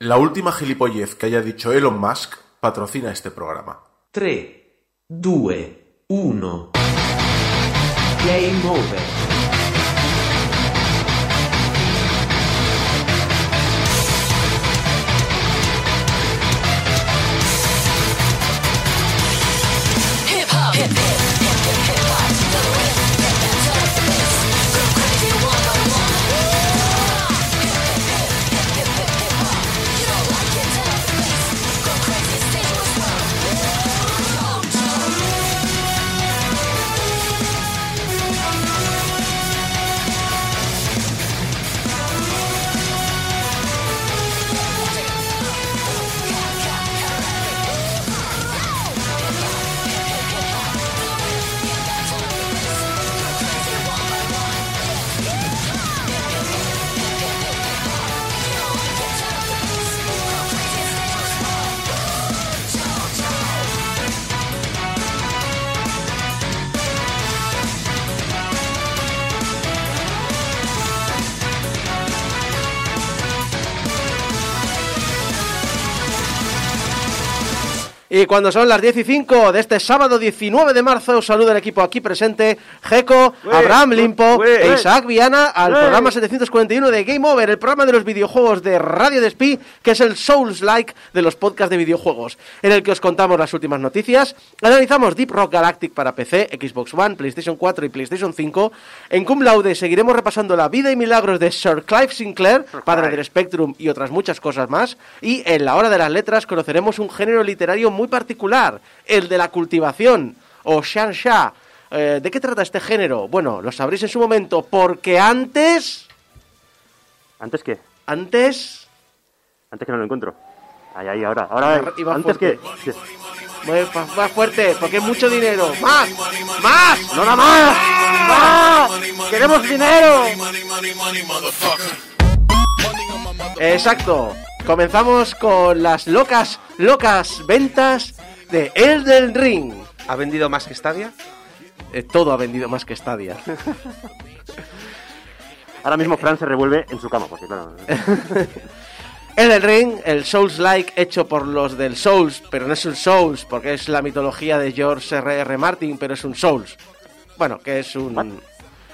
La última gilipollez que haya dicho Elon Musk patrocina este programa. 3, 2, 1. Game over. Y cuando son las 10 y 5 de este sábado 19 de marzo, os saluda el equipo aquí presente, Jeco, Abraham Limpo e Isaac Viana al programa 741 de Game Over, el programa de los videojuegos de Radio Despí, que es el Souls-like de los podcasts de videojuegos, en el que os contamos las últimas noticias, analizamos Deep Rock Galactic para PC, Xbox One, PlayStation 4 y PlayStation 5. En Cum Laude seguiremos repasando la vida y milagros de Sir Clive Sinclair, padre del Spectrum y otras muchas cosas más. Y en la hora de las letras conoceremos un género literario muy particular, el de la cultivación, o Shansha. Eh, ¿De qué trata este género? Bueno, lo sabréis en su momento, porque antes... ¿Antes qué? Antes... Antes que no lo encuentro. Ahí, ahí, ahora. Ahora, Y va antes fuerte. que... Más, más- más fuerte, porque es mucho dinero. ¡Más! ¡Más! ¡No, no, más! ¡Más! ¡Queremos dinero! Exacto. Comenzamos con las locas, locas ventas de Elden Ring. ¿Ha vendido más que Stadia? Eh, todo ha vendido más que Stadia. Ahora mismo Fran se revuelve en su cama, porque claro... Elden Ring, el Souls-like hecho por los del Souls, pero no es un Souls, porque es la mitología de George R.R. Martin, pero es un Souls. Bueno, que es un...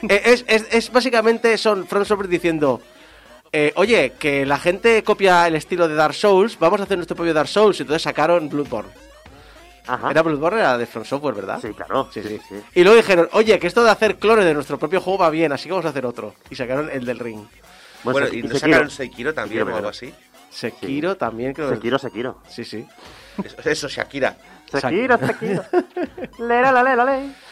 Eh, Es, es- es básicamente, son From Software diciendo, eh, oye, que la gente copia el estilo de Dark Souls, vamos a hacer nuestro propio Dark Souls, y entonces sacaron Bloodborne. Ajá. Era Bloodborne, era de From Software, ¿verdad? Sí, claro. Sí, sí. sí. Y luego dijeron, oye, que esto de hacer clones de nuestro propio juego va bien, así que vamos a hacer otro. Y sacaron el del Ring. Bueno, y se no sacaron. Sekiro también Sekiro, o algo así. Sekiro también creo que... Sekiro, Sekiro. Sí, sí. Eso, eso, Shakira. Sekiro, Sekiro. Lera, la, le, la, le.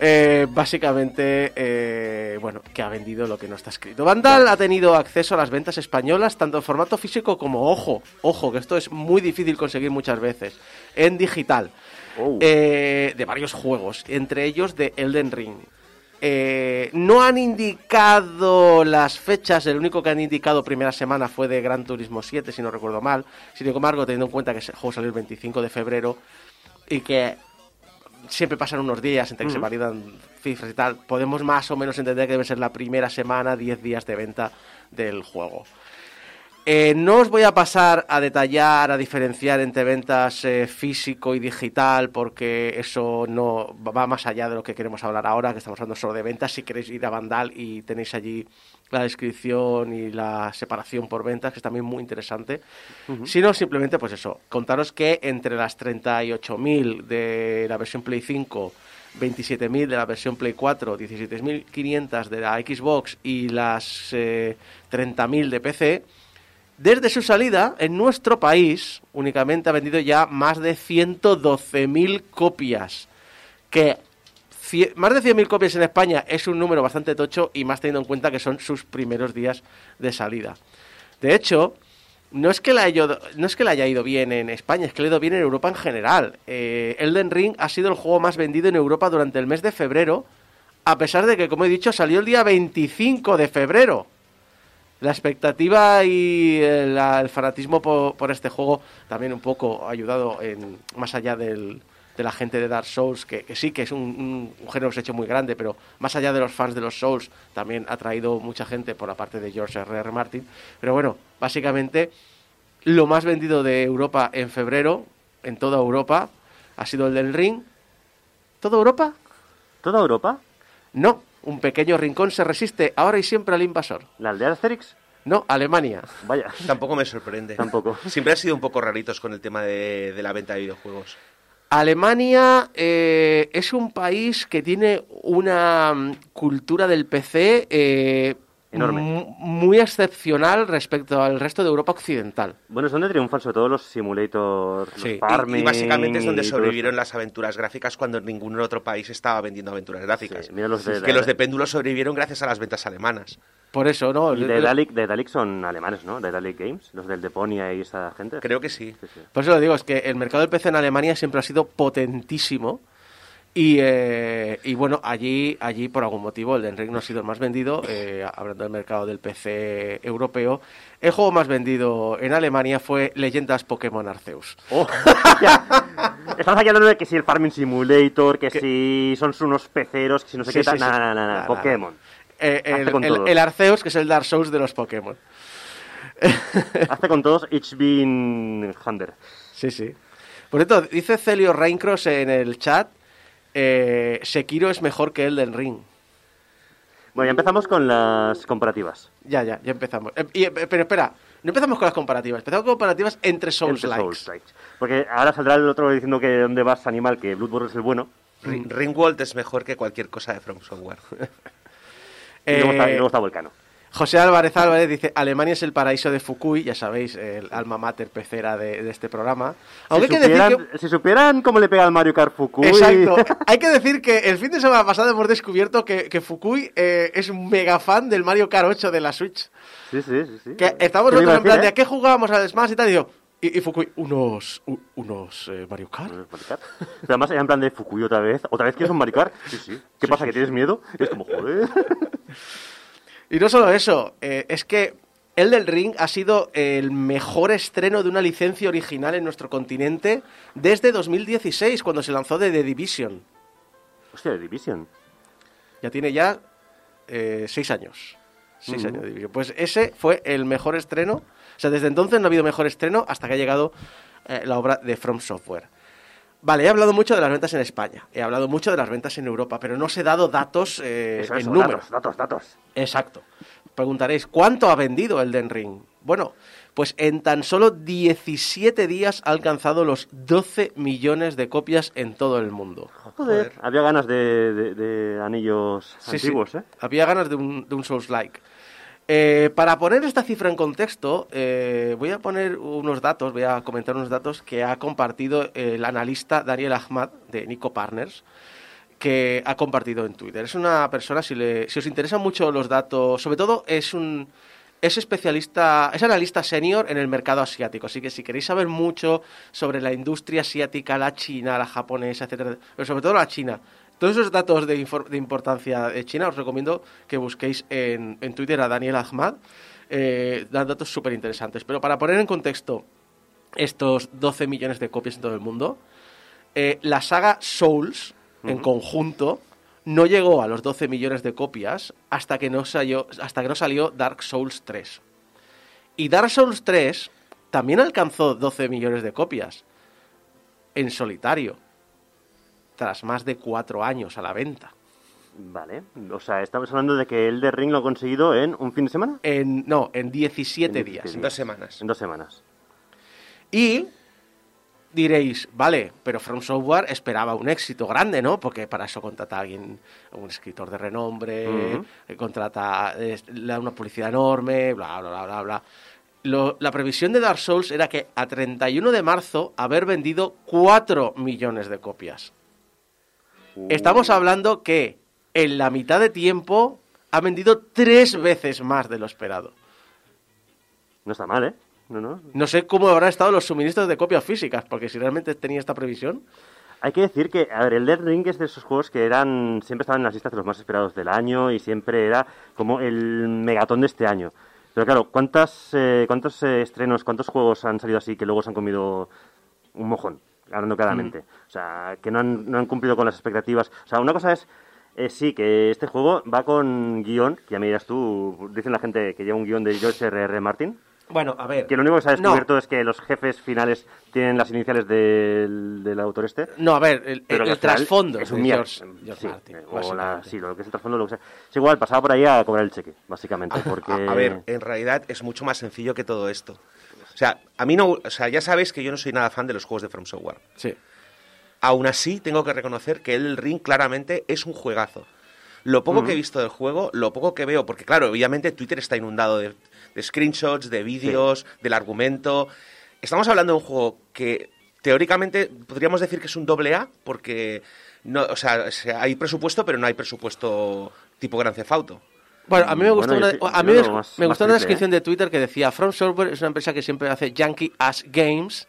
Eh, básicamente, eh, bueno, que ha vendido lo que no está escrito. Vandal ha tenido acceso a las ventas españolas, tanto en formato físico como, ojo, ojo, que esto es muy difícil conseguir muchas veces, en digital, Oh. eh, de varios juegos, entre ellos de Elden Ring. Eh, no han indicado las fechas, el único que han indicado primera semana fue de Gran Turismo 7, si no recuerdo mal. Sin embargo, teniendo en cuenta que ese juego salió el 25 de febrero y que siempre pasan unos días entre que se validan cifras y tal, podemos más o menos entender que debe ser la primera semana, 10 días de venta del juego. Eh, no os voy a pasar a detallar, a diferenciar entre ventas eh, físico y digital, porque eso no va más allá de lo que queremos hablar ahora, que estamos hablando solo de ventas. Si queréis ir a Vandal y tenéis allí la descripción y la separación por ventas, que es también muy interesante. Si no, simplemente, pues eso, contaros que entre las 38.000 de la versión Play 5, 27.000 de la versión Play 4, 17.500 de la Xbox y las eh, 30.000 de PC, desde su salida, en nuestro país, únicamente ha vendido ya más de 112.000 copias. Que más de 100.000 copias en España es un número bastante tocho y más teniendo en cuenta que son sus primeros días de salida. De hecho, no es que le haya ido bien en España, es que le ha ido bien en Europa en general. Eh, Elden Ring ha sido el juego más vendido en Europa durante el mes de febrero, a pesar de que, como he dicho, salió el día 25 de febrero. La expectativa y el, la- el fanatismo por, por este juego también un poco ha ayudado en, más allá del, de la gente de Dark Souls, que, que sí que es un, un- un género que se ha hecho muy grande, pero más allá de los fans de los Souls, también ha traído mucha gente por la parte de George R.R. Martin. Pero bueno, básicamente lo más vendido de Europa en febrero, en toda Europa, ha sido el del Ring. ¿Toda Europa? ¿Toda Europa? No, un pequeño rincón se resiste ahora y siempre al invasor. ¿La aldea de Asterix? No, Alemania. Vaya. Tampoco me sorprende. Tampoco. Siempre han sido un poco raritos con el tema de, de la venta de videojuegos. Alemania eh, es un país que tiene una mm, cultura del PC eh, Enorme. mu- muy excepcional respecto al resto de Europa occidental. Bueno, es donde triunfan sobre todo los simulators, Sí. Y- los farming... Y, y básicamente es donde sobrevivieron las aventuras gráficas cuando ningún otro país estaba vendiendo aventuras gráficas. Sí, mira los de- que los de péndulo sobrevivieron gracias a las ventas alemanas. Por eso, ¿no? Y de Dalek, de Dalek son alemanes, ¿no? De Dalek Games, los del Deponia y esa gente. Creo que sí. Sí, sí. Por eso lo digo, es que el mercado del PC en Alemania siempre ha sido potentísimo. Y, eh, y bueno, allí, allí por algún motivo el Ring no ha sido el más vendido, eh, hablando del mercado del PC europeo. El juego más vendido en Alemania fue Leyendas Pokémon Arceus. ¡Oh! Estamos hablando de que si el Farming Simulator, que si son unos peceros, que si no sé Sí, qué tal. sí, sí. Nada. Nada, Pokémon. Eh, el, Arceus, que es el Dark Souls de los Pokémon. Hazte con todos, each been Hunter. Sí, sí. Por cierto, dice Celio Reincross en el chat, eh, Sekiro es mejor que Elden Ring. Bueno, ya empezamos con las comparativas. Ya, ya, ya empezamos. Eh, y, eh, pero espera, no empezamos con las comparativas, empezamos con comparativas entre Souls Entre likes. Souls-likes. Porque ahora saldrá el otro diciendo que dónde vas, animal, que Bloodborne es el bueno. Ring- Ringworld es mejor que cualquier cosa de From Software. Y, luego está, y luego está Volcano. José Álvarez Álvarez dice, Alemania es el paraíso de Fukui, ya sabéis, el alma mater pecera de, de este programa. Aunque si, hay que decir supieran, que... si supieran cómo le pega al Mario Kart Fukui... Exacto. Hay que decir que el fin de semana pasado hemos descubierto que, que Fukui eh, es un mega fan del Mario Kart 8 de la Switch. sí, sí, sí, sí. Que estamos ¿Qué me iba nosotros en plan de eh? ¿a qué jugábamos al Smash y tal? Y digo, y, y Fukui, unos, u- unos eh, Mario Kart. Mario Kart. Pero además era en plan de Fukui otra vez. ¿Otra vez quieres un Mario Kart? Sí, sí. ¿Qué pasa, que tienes miedo? Y es como, joder... Y no solo eso, eh, es que el del Ring ha sido el mejor estreno de una licencia original en nuestro continente desde 2016, cuando se lanzó de The Division. Hostia, de Division. Ya tiene ya eh, seis años. Seis años de Division. Pues ese fue el mejor estreno. O sea, desde entonces no ha habido mejor estreno hasta que ha llegado eh, la obra de From Software. Vale, he hablado mucho de las ventas en España, he hablado mucho de las ventas en Europa, pero no os he dado datos eh, Eso, en eso, números. datos, datos, datos. Exacto. Preguntaréis, ¿cuánto ha vendido el Den Ring? Bueno, pues en tan solo 17 días ha alcanzado los 12 millones de copias en todo el mundo. Joder. Había ganas de, de- de anillos Sí, sí. antiguos, ¿eh? Había ganas de un, de un Souls-like. Eh, para poner esta cifra en contexto, eh, voy a poner unos datos, voy a comentar unos datos que ha compartido el analista Daniel Ahmad de Nico Partners, que ha compartido en Twitter. Es una persona, si, le- os interesan mucho los datos, sobre todo es un es especialista, es analista senior en el mercado asiático, así que si queréis saber mucho sobre la industria asiática, la china, la japonesa, etcétera, pero sobre todo la china, todos esos datos de, importancia de China os recomiendo que busquéis en, en Twitter a Daniel Ahmad, eh, dan datos súper interesantes. Pero para poner en contexto estos 12 millones de copias en todo el mundo, eh, la saga Souls, en conjunto, no llegó a los 12 millones de copias hasta que no salió, hasta que no salió Dark Souls 3. Y Dark Souls 3 también alcanzó 12 millones de copias en solitario, tras más de cuatro años a la venta. Vale. O sea, estamos hablando de que el de Ring lo ha conseguido en un fin de semana. En, no, en 17 En días. 17 En dos semanas. En dos semanas. Y diréis, vale, pero From Software esperaba un éxito grande, ¿no? Porque para eso contrata a alguien, un escritor de renombre, eh, contrata eh, le da una publicidad enorme, bla, bla, bla, bla, bla. Lo- la previsión de Dark Souls era que a 31 de marzo haber vendido 4 millones de copias. Estamos hablando que en la mitad de tiempo ha vendido tres veces más de lo esperado. No está mal, ¿eh? No, no. No sé cómo habrán estado los suministros de copias físicas, porque si realmente tenía esta previsión, Hay que decir que, a ver, el Dead Ring es de esos juegos que eran siempre estaban en las listas de los más esperados del año y siempre era como el megatón de este año. Pero claro, ¿cuántas, eh, ¿cuántos eh, estrenos, cuántos juegos han salido así que luego se han comido un mojón? Hablando claramente. O sea, que no han, no han cumplido con las expectativas. O sea, una cosa es, eh, sí, que este juego va con guion, que ya me dirás tú, dicen la gente que lleva un guion de George R.R. Martin. Bueno, a ver. Que lo único que se ha No. descubierto es que los jefes finales tienen las iniciales del, del autor este. No, a ver, el, trasfondo es de un mierda. George, George Sí, Martin, eh, o la, sí, lo que es el trasfondo, lo que sea. Es igual, pasaba por ahí a cobrar el cheque, básicamente. Porque... A, a ver, en realidad es mucho más sencillo que todo esto. O sea, a mí no, o sea, ya sabéis que yo no soy nada fan de los juegos de From Software. Sí. Aún así, tengo que reconocer que el Ring claramente es un juegazo. Lo poco que he visto del juego, lo poco que veo, porque claro, obviamente Twitter está inundado de, de screenshots, de vídeos, del argumento. Estamos hablando de un juego que teóricamente podríamos decir que es un doble A, porque no, o sea, hay presupuesto, pero no hay presupuesto tipo Gran Theft Auto. Bueno, a mí me gustó bueno, una, a mí me, más- me más gustó una triple, descripción ¿eh? de Twitter que decía From Software es una empresa que siempre hace Yankee Ass Games,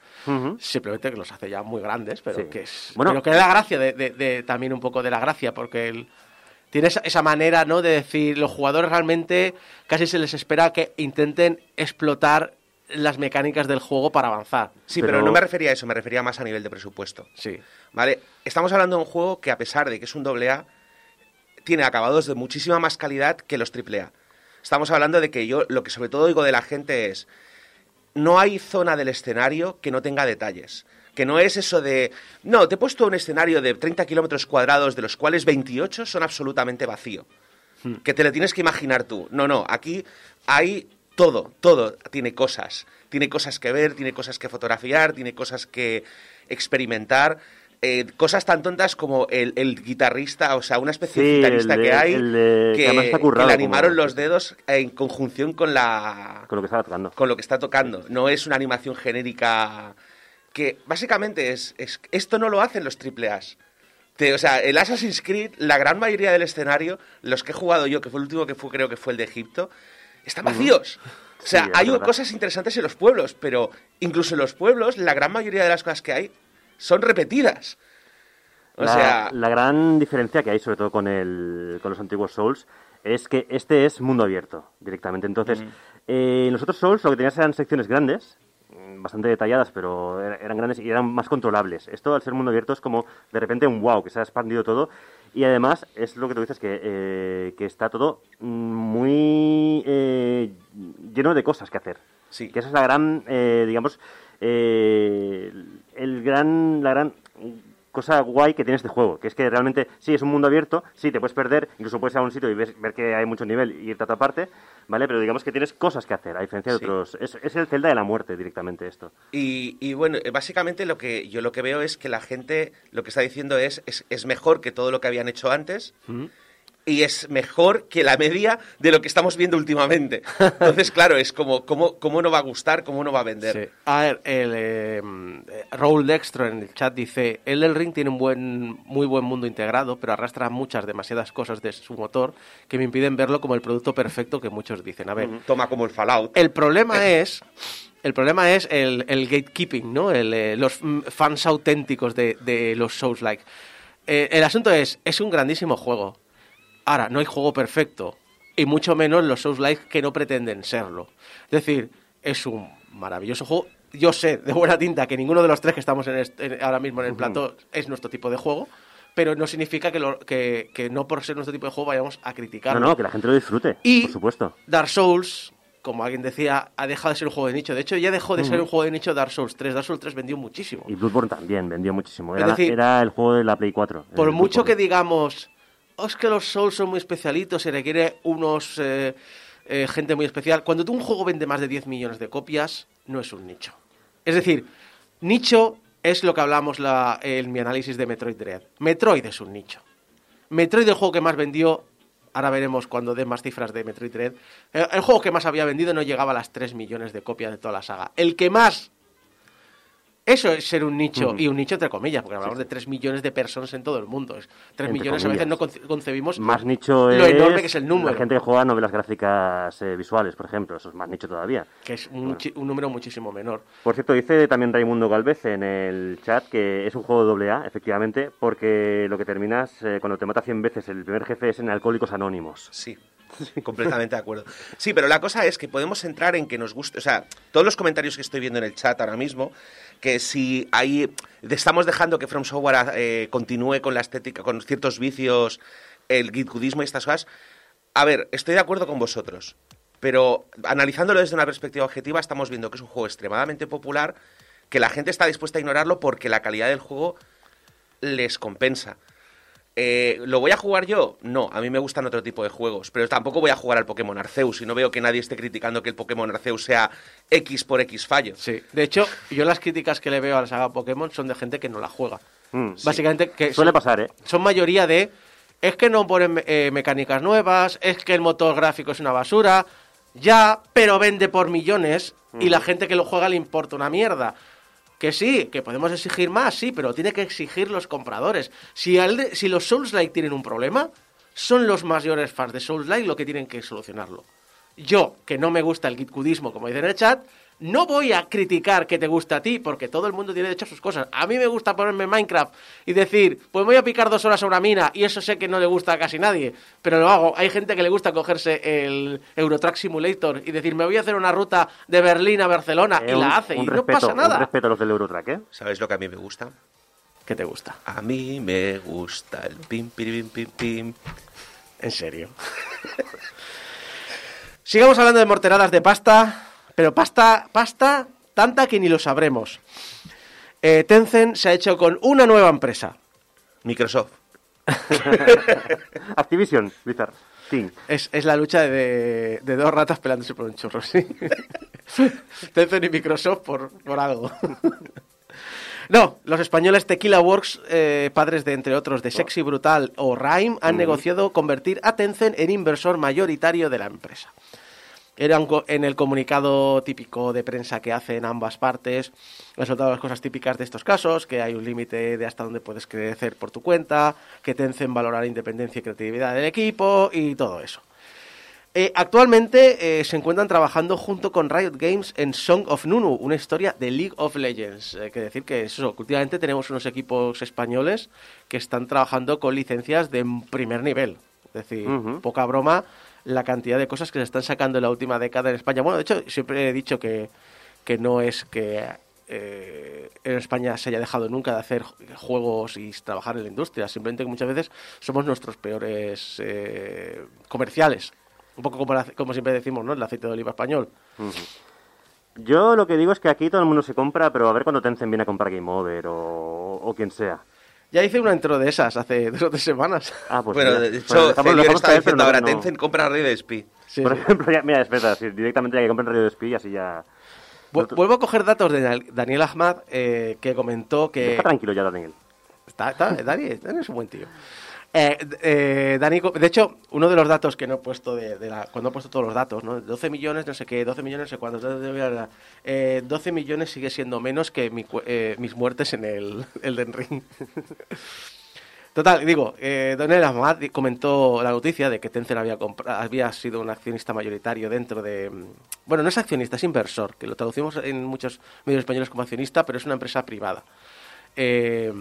simplemente que los hace ya muy grandes, pero Sí. que es Bueno. pero que la gracia de, de- de- también un poco de la gracia, porque el- tiene esa, esa manera, ¿no? De decir los jugadores realmente casi se les espera que intenten explotar las mecánicas del juego para avanzar. Sí, pero, Pero- no me refería a eso, me refería más a nivel de presupuesto. Sí. ¿Vale? Estamos hablando de un juego que, a pesar de que es un doble A, tiene acabados de muchísima más calidad que los triple A. Estamos hablando de que yo lo que sobre todo oigo de la gente es no hay zona del escenario que no tenga detalles. Que no es eso de, no, te he puesto un escenario de 30 kilómetros cuadrados, de los cuales 28 son absolutamente vacío. Que te lo tienes que imaginar tú. No, no, aquí hay todo, todo tiene cosas. Tiene cosas que ver, tiene cosas que fotografiar, tiene cosas que experimentar. Eh, cosas tan tontas como el, el guitarrista, o sea, una especie de guitarrista de- que hay de- que que, está le animaron como- los dedos en conjunción con la Con lo que estaba tocando. con lo que está tocando. No es una animación genérica que básicamente es, es esto no lo hacen los triple A's. Te- o sea, el Assassin's Creed, la gran mayoría del escenario, los que he jugado yo, que fue el último que fue, creo que fue el de Egipto, están vacíos. O sea, Sí, hay verdad. cosas interesantes en los pueblos, pero incluso en los pueblos, la gran mayoría de las cosas que hay son repetidas. O la, sea, la gran diferencia que hay, sobre todo con, el, con los antiguos Souls, es que este es mundo abierto directamente. Entonces, eh, en los otros Souls lo que tenías eran secciones grandes, mm, bastante detalladas, pero er- eran grandes y eran más controlables. Esto, al ser mundo abierto, es como de repente un wow, que se ha expandido todo. Y además, es lo que tú dices, que, eh, que está todo mm, muy eh, lleno de cosas que hacer. Sí. Que esa es la gran, eh, digamos, eh, el gran, la gran cosa guay que tiene este juego, que es que realmente sí es un mundo abierto, sí te puedes perder, incluso puedes ir a un sitio y ves- ver que hay mucho nivel y irte a otra parte, ¿vale? Pero digamos que tienes cosas que hacer, a diferencia de Sí. otros. Es, es el Zelda de la muerte directamente esto. Y, y bueno, básicamente lo que yo lo que veo es que la gente lo que está diciendo es, es, es mejor que todo lo que habían hecho antes y es mejor que la media de lo que estamos viendo últimamente. Entonces, claro, es como, ¿cómo, cómo no va a gustar, cómo no va a vender? Sí. A ver, el, eh, eh, Raúl Dextro en el chat dice, el del Ring tiene un buen, muy buen mundo integrado, pero arrastra muchas, demasiadas cosas de su motor que me impiden verlo como el producto perfecto que muchos dicen. A ver, Toma como el Fallout. el problema es... El problema es el, el gatekeeping, ¿no? El, eh, los mm, fans auténticos de, de los Souls-like. Eh, el asunto es, es un grandísimo juego. Ahora, no hay juego perfecto. Y mucho menos los Souls-like que no pretenden serlo. Es decir, es un maravilloso juego. Yo sé de buena tinta que ninguno de los tres que estamos en este- en- ahora mismo en el plato es nuestro tipo de juego. Pero no significa que, lo- que, que no por ser nuestro tipo de juego vayamos a criticarlo. No, no, que la gente lo disfrute, Y- por supuesto. Dark Souls, como alguien decía, ha dejado de ser un juego de nicho. De hecho, ya dejó de ser un juego de nicho Dark Souls 3. Dark Souls 3 vendió muchísimo. Y Bloodborne también vendió muchísimo. Era, decir, era el juego de la Play 4. Por mucho que digamos, "Oh, es que los Souls son muy especialitos, se requiere unos eh, eh, gente muy especial. Cuando tú un juego vende más de 10 millones de copias, no es un nicho. Es decir, nicho es lo que hablamos la, en mi análisis de Metroid Dread. Metroid es un nicho. Metroid el juego que más vendió, ahora veremos cuando den más cifras de Metroid Dread, el, el juego que más había vendido no llegaba a las 3 millones de copias de toda la saga. El que más... Eso es ser un nicho, y un nicho entre comillas, porque hablamos de 3 millones de personas en todo el mundo. Es- 3 Entre millones a veces no conce- concebimos Más nicho lo es enorme que es el número. la gente que juega novelas gráficas eh, visuales, por ejemplo. Eso es más nicho todavía. que es un, chi- un número muchísimo menor. Por cierto, dice también Raimundo Galvez en el chat que es un juego doble A, efectivamente, porque lo que terminas eh, cuando te mata 100 veces el primer jefe es en Alcohólicos Anónimos. Sí, completamente de acuerdo. Sí, pero la cosa es que podemos entrar en que nos guste, o sea, todos los comentarios que estoy viendo en el chat ahora mismo, que si ahí estamos dejando que From Software eh, continúe con la estética, con ciertos vicios, el gitgudismo y estas cosas, a ver, estoy de acuerdo con vosotros. Pero analizándolo desde una perspectiva objetiva, estamos viendo que es un juego extremadamente popular, que la gente está dispuesta a ignorarlo porque la calidad del juego les compensa. Eh, ¿Lo voy a jugar yo? No, a mí me gustan otro tipo de juegos, pero tampoco voy a jugar al Pokémon Arceus y no veo que nadie esté criticando que el Pokémon Arceus sea X por X fallo. Sí. De hecho, yo las críticas que le veo a la saga Pokémon son de gente que no la juega. Mm. Básicamente, que Suele son, pasar, ¿eh? son mayoría de. Es que no ponen eh, mecánicas nuevas, es que el motor gráfico es una basura. Ya, pero vende por millones y la gente que lo juega le importa una mierda. Que sí, que podemos exigir más, sí, pero tiene que exigir los compradores. Si, al si los Souls-like tienen un problema, son los mayores fans de Souls-like lo que tienen que solucionarlo. Yo, que no me gusta el gitcudismo, como dice en el chat, no voy a criticar que te gusta a ti, porque todo el mundo tiene derecho a sus cosas. A mí me gusta ponerme en Minecraft y decir, pues voy a picar dos horas a una mina, y eso sé que no le gusta a casi nadie, pero lo hago. Hay gente que le gusta cogerse el Eurotrack Simulator y decir, me voy a hacer una ruta de Berlín a Barcelona, Eh, y un- la hace, y un no respeto, pasa Un nada. respeto a los del Eurotrack, ¿eh? ¿Sabes lo que a mí me gusta? ¿Qué te gusta? A mí me gusta el pim, pim, pim, pim. En serio. Sigamos hablando de morteradas de pasta, pero pasta, pasta tanta que ni lo sabremos. Eh, Tencent se ha hecho con una nueva empresa. Microsoft. Activision, Blizzard, King. Es, es la lucha de, de dos ratas pelándose por un churro, sí. Tencent y Microsoft por, por algo. No, los españoles Tequila Works, eh, padres de entre otros de Sexy Brutal o Rhyme, han negociado convertir a Tencent en inversor mayoritario de la empresa. Era un co- en el comunicado típico de prensa que hacen ambas partes, han soltado las cosas típicas de estos casos, que hay un límite de hasta dónde puedes crecer por tu cuenta, que Tencent valora la independencia y creatividad del equipo y todo eso. Eh, actualmente eh, se encuentran trabajando junto con Riot Games en Song of Nunu, una historia de League of Legends. Hay que decir que eso, últimamente tenemos unos equipos españoles que están trabajando con licencias de primer nivel. Es decir, poca broma la cantidad de cosas que se están sacando en la última década en España. Bueno, de hecho, siempre he dicho que, que no es que eh, en España se haya dejado nunca de hacer juegos y trabajar en la industria. Simplemente que muchas veces somos nuestros peores eh, comerciales. Un poco como, como siempre decimos, ¿no? El aceite de oliva español. Yo lo que digo es que aquí todo el mundo se compra, pero a ver cuando Tencent viene a comprar Game Over o, o quien sea. Ya hice una intro de esas hace dos o tres semanas. Ah, pues bueno, mira, de pues hecho, dejamos- Celior dejamos está diciendo ahora no- Tencent compra Red Spy. Sí, Por sí. ejemplo, ya, mira, espera, si directamente ya que compren Radio Despí y así ya... Vu- Vuelvo a coger datos de Daniel- Daniel Ahmad, eh, que comentó que... Deja tranquilo ya, Daniel. Está, está- Dani, Dani es un buen tío. Eh, eh, Dani, de hecho, uno de los datos que no he puesto de, la, cuando he puesto todos los datos, ¿no? 12 millones, no sé qué, 12 millones, no sé cuántos, 12, eh, 12 millones sigue siendo menos que mi eh, mis muertes en el Elden Ring. Total, digo, eh, Daniel Ahmad comentó la noticia de que Tencent había, había sido un accionista mayoritario dentro de... mm, Bueno, no es accionista, es inversor, que lo traducimos en muchos medios españoles como accionista, pero es una empresa privada. Eh,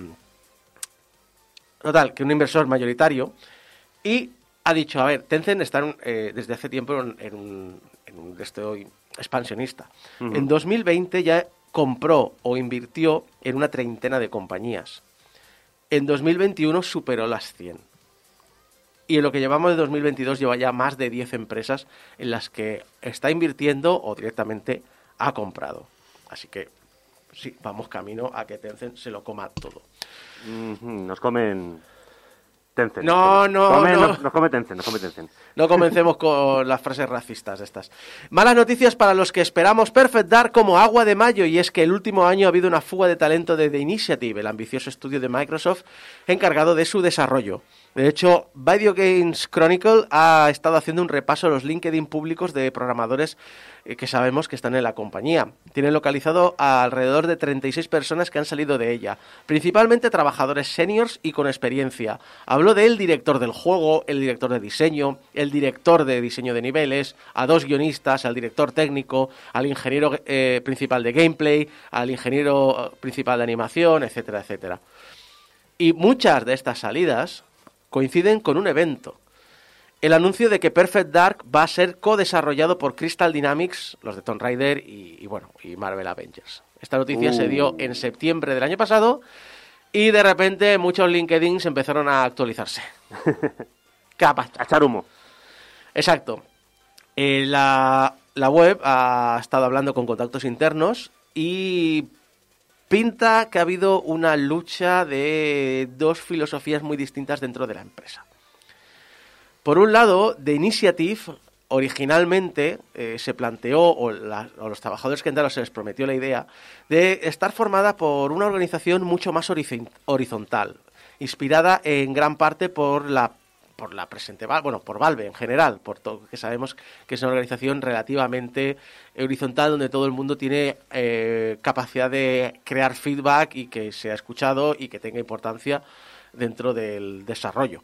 Total, que un inversor mayoritario y ha dicho, a ver, Tencent está en eh, desde hace tiempo en, en un, en un esto expansionista. En 2020 ya compró o invirtió en una treintena de compañías. En 2021 superó las 100. Y en lo que llevamos de 2022 lleva ya más de 10 empresas en las que está invirtiendo o directamente ha comprado. Así que sí, vamos camino a que Tencent se lo coma todo. Nos comen Tencent. No, no, Comen- no. Nos, nos come Tencent, nos come Tencent. No comencemos con las frases racistas estas. Malas noticias para los que esperamos Perfect Dark como agua de mayo, y es que el último año ha habido una fuga de talento de The Initiative, el ambicioso estudio de Microsoft encargado de su desarrollo. De hecho, Video Games Chronicle ha estado haciendo un repaso a los LinkedIn públicos de programadores que sabemos que están en la compañía. Tienen localizado a alrededor de 36 personas que han salido de ella, principalmente trabajadores seniors y con experiencia. Habló del director del juego, el director de diseño, el director de diseño de niveles, a dos guionistas, al director técnico, al ingeniero eh, principal de gameplay, al ingeniero eh, principal de animación, etcétera, etcétera. Y muchas de estas salidas coinciden con un evento. El anuncio de que Perfect Dark va a ser co-desarrollado por Crystal Dynamics, los de Tomb Raider y, y, bueno, y Marvel Avengers. Esta noticia se dio en septiembre del año pasado y de repente muchos LinkedIn empezaron a actualizarse. Capa. A echar humo. Exacto. Eh, la, la web ha estado hablando con contactos internos y pinta que ha habido una lucha de dos filosofías muy distintas dentro de la empresa. Por un lado, The Initiative originalmente eh, se planteó, o, la- los trabajadores que entraron se les prometió la idea, de estar formada por una organización mucho más horizon- horizontal, inspirada en gran parte por la por la presente bueno por Valve en general por todo que sabemos que es una organización relativamente horizontal donde todo el mundo tiene eh, capacidad de crear feedback y que sea escuchado y que tenga importancia dentro del desarrollo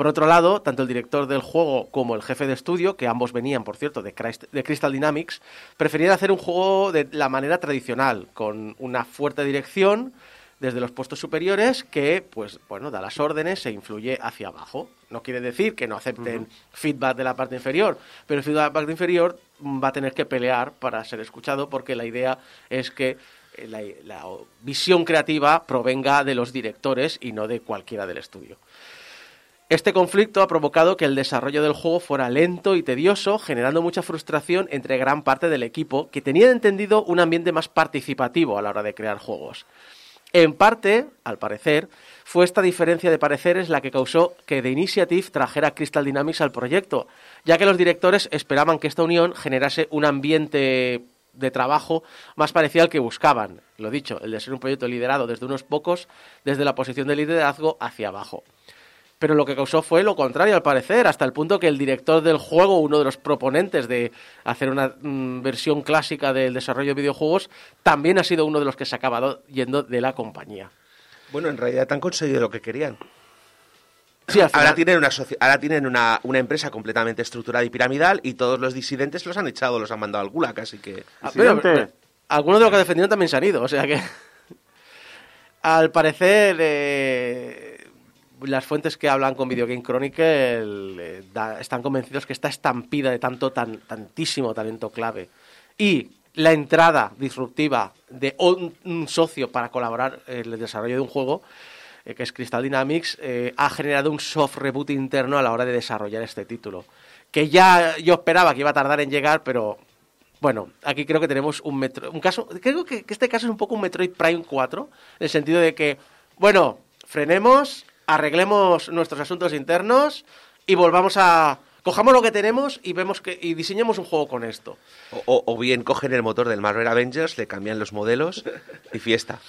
por otro lado, tanto el director del juego como el jefe de estudio, que ambos venían, por cierto, de, Crystal Dynamics, preferían hacer un juego de la manera tradicional, con una fuerte dirección desde los puestos superiores que, pues, bueno, da las órdenes e influye hacia abajo. No quiere decir que no acepten feedback de la parte inferior, pero el feedback de la parte inferior va a tener que pelear para ser escuchado porque la idea es que eh, la, la visión creativa provenga de los directores y no de cualquiera del estudio. Este conflicto ha provocado que el desarrollo del juego fuera lento y tedioso, generando mucha frustración entre gran parte del equipo, que tenía entendido un ambiente más participativo a la hora de crear juegos. En parte, al parecer, fue esta diferencia de pareceres la que causó que The Initiative trajera Crystal Dynamics al proyecto, ya que los directores esperaban que esta unión generase un ambiente de trabajo más parecido al que buscaban. Lo dicho, el de ser un proyecto liderado desde unos pocos, desde la posición de liderazgo hacia abajo. Pero lo que causó fue lo contrario, al parecer, hasta el punto que el director del juego, uno de los proponentes de hacer una mm, versión clásica del desarrollo de videojuegos, también ha sido uno de los que se ha acabado yendo de la compañía. Bueno, en realidad han conseguido lo que querían. Sí, al final- Ahora tienen, una, ahora tienen una, una empresa completamente estructurada y piramidal y todos los disidentes los han echado, los han mandado al gulag, así que... Ah, pero- pero algunos de los que defendieron también se han ido, o sea que. Al parecer, eh, las fuentes que hablan con Video Game Chronicle eh, da- están convencidos que esta estampida de tanto, tan, tantísimo talento clave y la entrada disruptiva de un, socio para colaborar en el desarrollo de un juego, eh, que es Crystal Dynamics, eh, ha generado un soft reboot interno a la hora de desarrollar este título. Que ya yo esperaba que iba a tardar en llegar, pero bueno, aquí creo que tenemos un metro, un caso, creo que, que este caso es un poco un Metroid Prime 4, en el sentido de que, bueno, frenemos, arreglemos nuestros asuntos internos y volvamos a cojamos lo que tenemos y vemos que y diseñemos un juego con esto. O, o- bien cogen el motor del Marvel Avengers, le cambian los modelos y fiesta.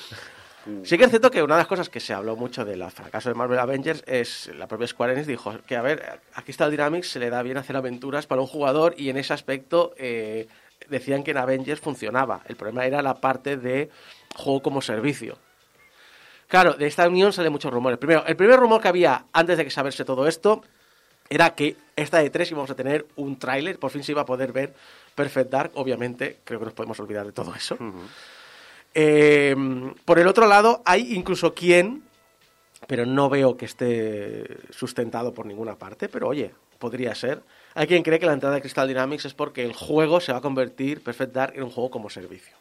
Sí que es cierto que una de las cosas que se habló mucho del fracaso de Marvel Avengers es la propia Square Enix dijo que, a ver, aquí está el Dynamics, se le da bien hacer aventuras para un jugador y en ese aspecto eh, decían que en Avengers funcionaba. El problema era la parte de juego como servicio. Claro, de esta unión salen muchos rumores. Primero, el primer rumor que había antes de que saberse todo esto era que esta de tres íbamos a tener un tráiler, por fin se iba a poder ver Perfect Dark, obviamente, creo que nos podemos olvidar de todo eso. Eh, por el otro lado, hay incluso quien, pero no veo que esté sustentado por ninguna parte, pero oye, podría ser. Hay quien cree que la entrada de Crystal Dynamics es porque el juego se va a convertir, Perfect Dark, en un juego como servicio.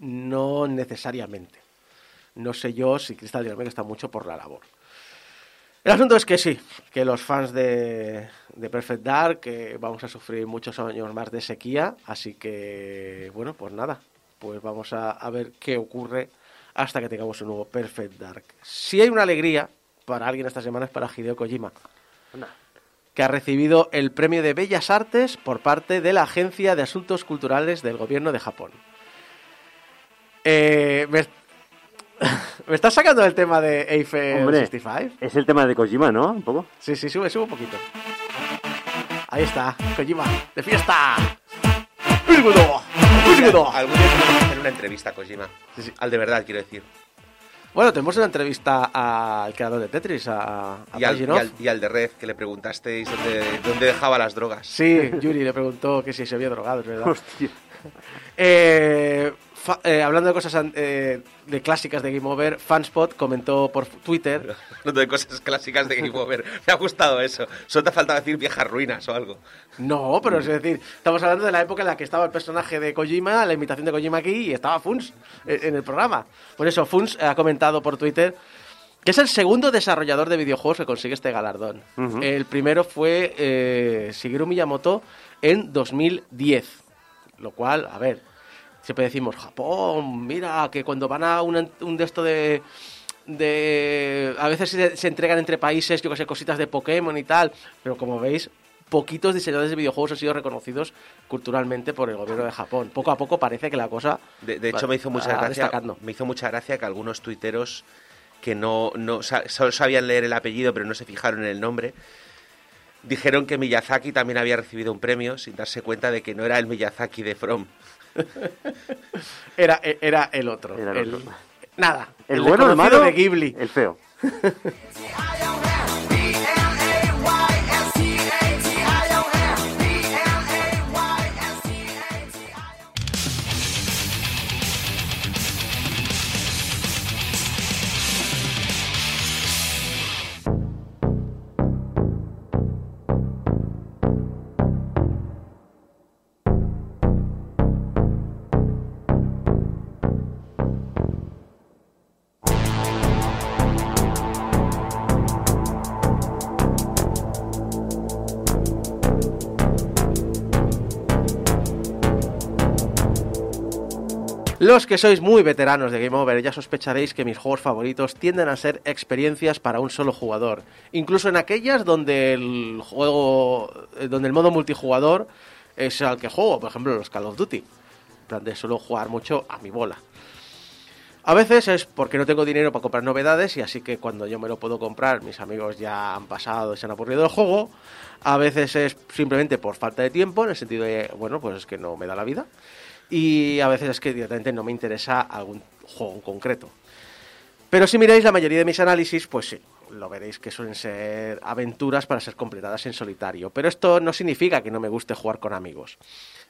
No necesariamente. No sé yo si Crystal Dynamics está mucho por la labor. El asunto es que sí, que los fans de, de Perfect Dark que vamos a sufrir muchos años más de sequía, así que, bueno, pues nada, pues vamos a, a ver qué ocurre hasta que tengamos un nuevo Perfect Dark. Si hay una alegría para alguien esta semana es para Hideo Kojima, que ha recibido el premio de Bellas Artes por parte de la Agencia de Asuntos Culturales del Gobierno de Japón. Eh, me, ¿Me estás sacando el tema de Eiffel Hombre. 65? Es el tema de Kojima, ¿no? Un poco. Sí, sí, sube, sube un poquito. Ahí está, Kojima, de fiesta. ¡Único! ¡Único! Algún día tenemos que hacer una entrevista a Kojima. Sí, sí. Al de verdad, quiero decir. Bueno, tenemos una entrevista al creador de Tetris, a, a Y al, y, Pajinov. al, y al de Red, que le preguntasteis dónde, dónde dejaba las drogas. Sí, Yuri le preguntó que si se había drogado, es verdad. Hostia. Eh, fa- eh, hablando de cosas eh, de clásicas de Game Over, Fanspot comentó por Twitter Hablando de cosas clásicas de Game Over. Me ha gustado eso. Solo te ha faltado decir viejas ruinas o algo. No, pero es decir, estamos hablando de la época en la que estaba el personaje de Kojima, la invitación de Kojima aquí y estaba Funs eh, en el programa. Por eso, Funs ha comentado por Twitter que es el segundo desarrollador de videojuegos que consigue este galardón. El primero fue eh, Shigeru Miyamoto en 2010, lo cual, a ver, siempre decimos, Japón, mira, que cuando van a un, un de esto de... de a veces se, se entregan entre países, yo que sé, cositas de Pokémon y tal, pero como veis, poquitos diseñadores de videojuegos han sido reconocidos culturalmente por el gobierno de Japón. Poco a poco parece que la cosa De, de hecho, va- me hizo mucha gracia. Me hizo mucha gracia que algunos tuiteros que no, no solo sabían leer el apellido, pero no se fijaron en el nombre, dijeron que Miyazaki también había recibido un premio sin darse cuenta de que no era el Miyazaki de From. Era, era el otro. Era el otro. Nada. El, bueno, el desconocido malo, de Ghibli. el feo. Los que sois muy veteranos de Game Over ya sospecharéis que mis juegos favoritos tienden a ser experiencias para un solo jugador. Incluso en aquellas donde el juego, eh, donde el modo multijugador es al que juego, por ejemplo los Call of Duty. En plan de suelo jugar mucho a mi bola. A veces es porque no tengo dinero para comprar novedades y así que cuando yo me lo puedo comprar, mis amigos ya han pasado y se han aburrido del juego. A veces es simplemente por falta de tiempo, en el sentido de, bueno, pues es que no me da la vida. Y a veces es que directamente no me interesa algún juego en concreto. Pero si miráis la mayoría de mis análisis, pues sí, lo veréis que suelen ser aventuras para ser completadas en solitario. Pero esto no significa que no me guste jugar con amigos.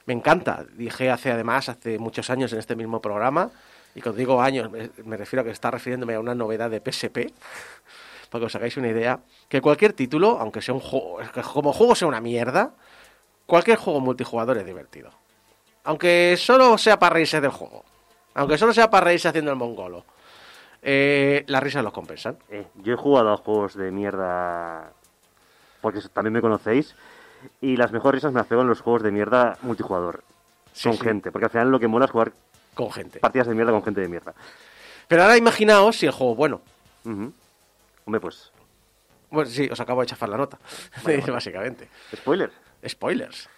Me encanta. Dije hace además, hace muchos años en este mismo programa, y cuando digo años me, refiero a que está refiriéndome a una novedad de PSP, para que os hagáis una idea, que cualquier título, aunque sea un juego, como juego sea una mierda, cualquier juego multijugador es divertido. Aunque solo sea para reírse del juego. Aunque solo sea para reírse haciendo el mongolo. Eh, las risas los compensan. Eh, yo he jugado a juegos de mierda porque también me conocéis y las mejores risas me las pego en los juegos de mierda multijugador Sí, con sí. gente, porque al final lo que mola es jugar Con gente. partidas de mierda con gente de mierda. Pero ahora imaginaos si el juego es bueno. Hombre, pues Bueno, sí, os acabo de chafar la nota. Básicamente. spoiler. Spoilers.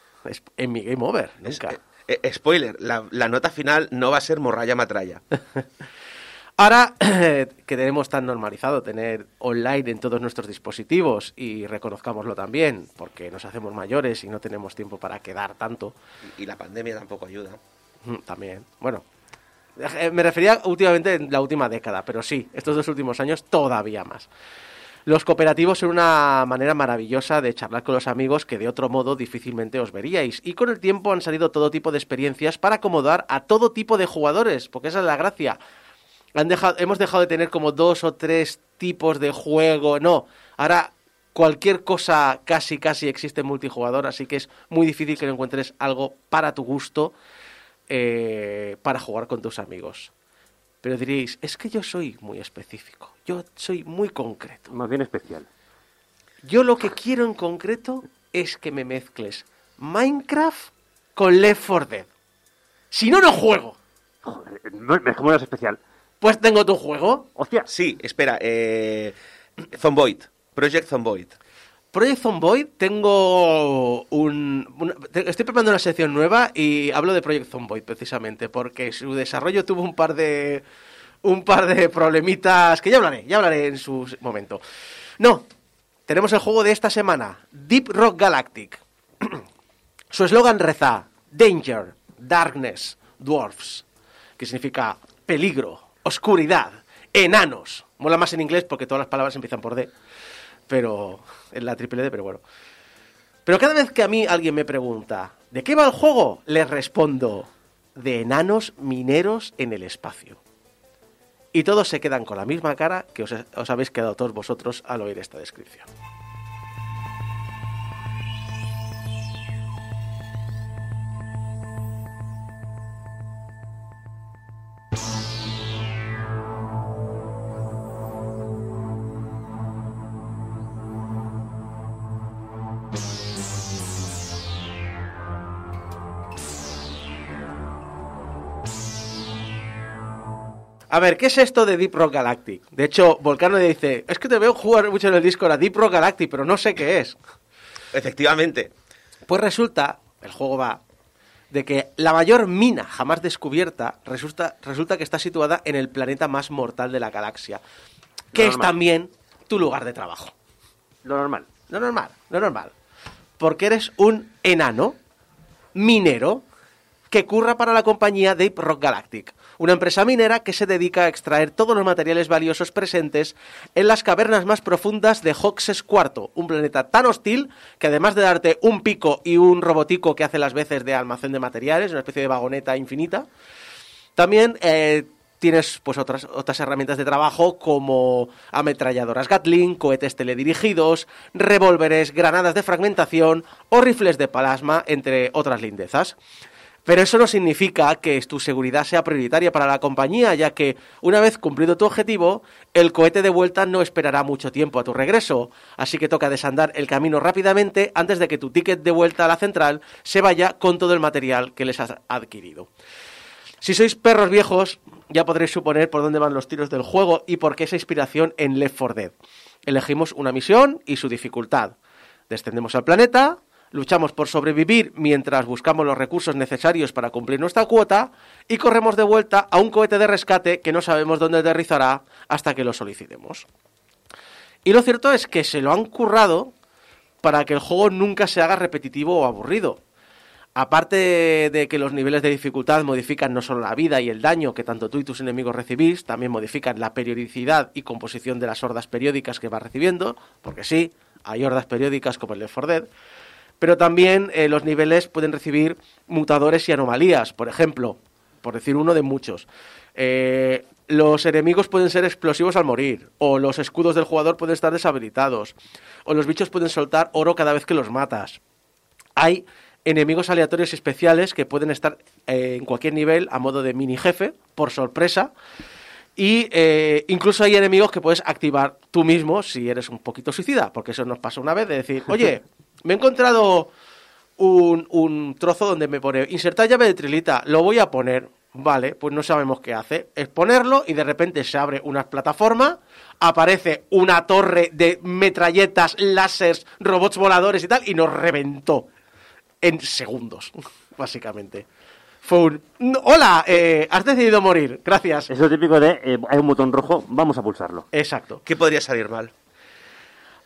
En mi game over. Nunca. eh, eh, spoiler, la, la nota final no va a ser morralla matralla. Ahora que tenemos tan normalizado tener online en todos nuestros dispositivos y reconozcámoslo también, porque nos hacemos mayores y no tenemos tiempo para quedar tanto, Y, y la pandemia tampoco ayuda. Mm, También. Bueno, eh, me refería últimamente en la última década, pero sí, estos dos últimos años todavía más. Los cooperativos son una manera maravillosa de charlar con los amigos que de otro modo difícilmente os veríais. Y con el tiempo han salido todo tipo de experiencias para acomodar a todo tipo de jugadores, porque esa es la gracia. Han dejado, hemos dejado de tener como dos o tres tipos de juego. No, ahora cualquier cosa casi casi existe en multijugador, así que es muy difícil que encuentres algo para tu gusto eh, para jugar con tus amigos. Pero diréis, es que yo soy muy específico, yo soy muy concreto. Más bien especial. Yo lo que quiero en concreto es que me mezcles Minecraft con Left 4 Dead. Si no, no juego. Joder, no, es especial. Pues tengo tu juego. Hostia, Sí, espera, eh, Zomboid, Project Zomboid. Project Zomboid, tengo un, estoy preparando una sección nueva y hablo de Project Zomboid precisamente porque su desarrollo tuvo un par de un par de problemitas que ya hablaré, ya hablaré en su momento. No, tenemos el juego de esta semana, Deep Rock Galactic. Su eslogan reza Danger, Darkness, Dwarfs, que significa peligro, oscuridad, enanos. Mola más en inglés porque todas las palabras empiezan por D pero en la triple D, pero bueno. Pero cada vez que a mí alguien me pregunta, ¿de qué va el juego? Les respondo, de enanos mineros en el espacio. Y todos se quedan con la misma cara que os, os habéis quedado todos vosotros al oír esta descripción. A ver, ¿qué es esto de Deep Rock Galactic? De hecho, Volcano le dice, es que te veo jugar mucho en el Discord a Deep Rock Galactic, pero no sé qué es. Efectivamente. Pues resulta, el juego va, de que la mayor mina jamás descubierta resulta, resulta que está situada en el planeta más mortal de la galaxia, que Lo es normal. también tu lugar de trabajo. Lo normal. Lo normal, lo normal. Porque eres un enano minero que curra para la compañía Deep Rock Galactic, una empresa minera que se dedica a extraer todos los materiales valiosos presentes en las cavernas más profundas de Hoxes IV, un planeta tan hostil que además de darte un pico y un robotico que hace las veces de almacén de materiales, una especie de vagoneta infinita, también eh, tienes pues otras, otras herramientas de trabajo como ametralladoras Gatling, cohetes teledirigidos, revólveres, granadas de fragmentación o rifles de plasma, entre otras lindezas. Pero eso no significa que tu seguridad sea prioritaria para la compañía, ya que una vez cumplido tu objetivo, el cohete de vuelta no esperará mucho tiempo a tu regreso, así que toca desandar el camino rápidamente antes de que tu ticket de vuelta a la central se vaya con todo el material que les has adquirido. Si sois perros viejos, ya podréis suponer por dónde van los tiros del juego y por qué esa inspiración en Left 4 Dead. Elegimos una misión y su dificultad. Descendemos al planeta, luchamos por sobrevivir mientras buscamos los recursos necesarios para cumplir nuestra cuota y corremos de vuelta a un cohete de rescate que no sabemos dónde aterrizará hasta que lo solicitemos. Y lo cierto es que se lo han currado para que el juego nunca se haga repetitivo o aburrido. Aparte de que los niveles de dificultad modifican no solo la vida y el daño que tanto tú y tus enemigos recibís, también modifican la periodicidad y composición de las hordas periódicas que vas recibiendo, porque sí, hay hordas periódicas como el de 4 Dead, pero también eh, los niveles pueden recibir mutadores y anomalías, por ejemplo, por decir uno de muchos. Eh, los enemigos pueden ser explosivos al morir, o los escudos del jugador pueden estar deshabilitados, o los bichos pueden soltar oro cada vez que los matas. Hay enemigos aleatorios y especiales que pueden estar eh, en cualquier nivel a modo de mini jefe, por sorpresa. Y eh, incluso hay enemigos que puedes activar tú mismo si eres un poquito suicida, porque eso nos pasó una vez de decir, oye, me he encontrado un, un trozo donde me pone insertar llave de trilita, lo voy a poner. Vale, pues no sabemos qué hace. Es ponerlo y de repente se abre una plataforma, aparece una torre de metralletas, láseres, robots voladores y tal, y nos reventó en segundos, básicamente. Fue un... "No, Hola, eh, has decidido morir, gracias. Es lo típico de, eh, hay un botón rojo, vamos a pulsarlo. Exacto. ¿Qué podría salir mal?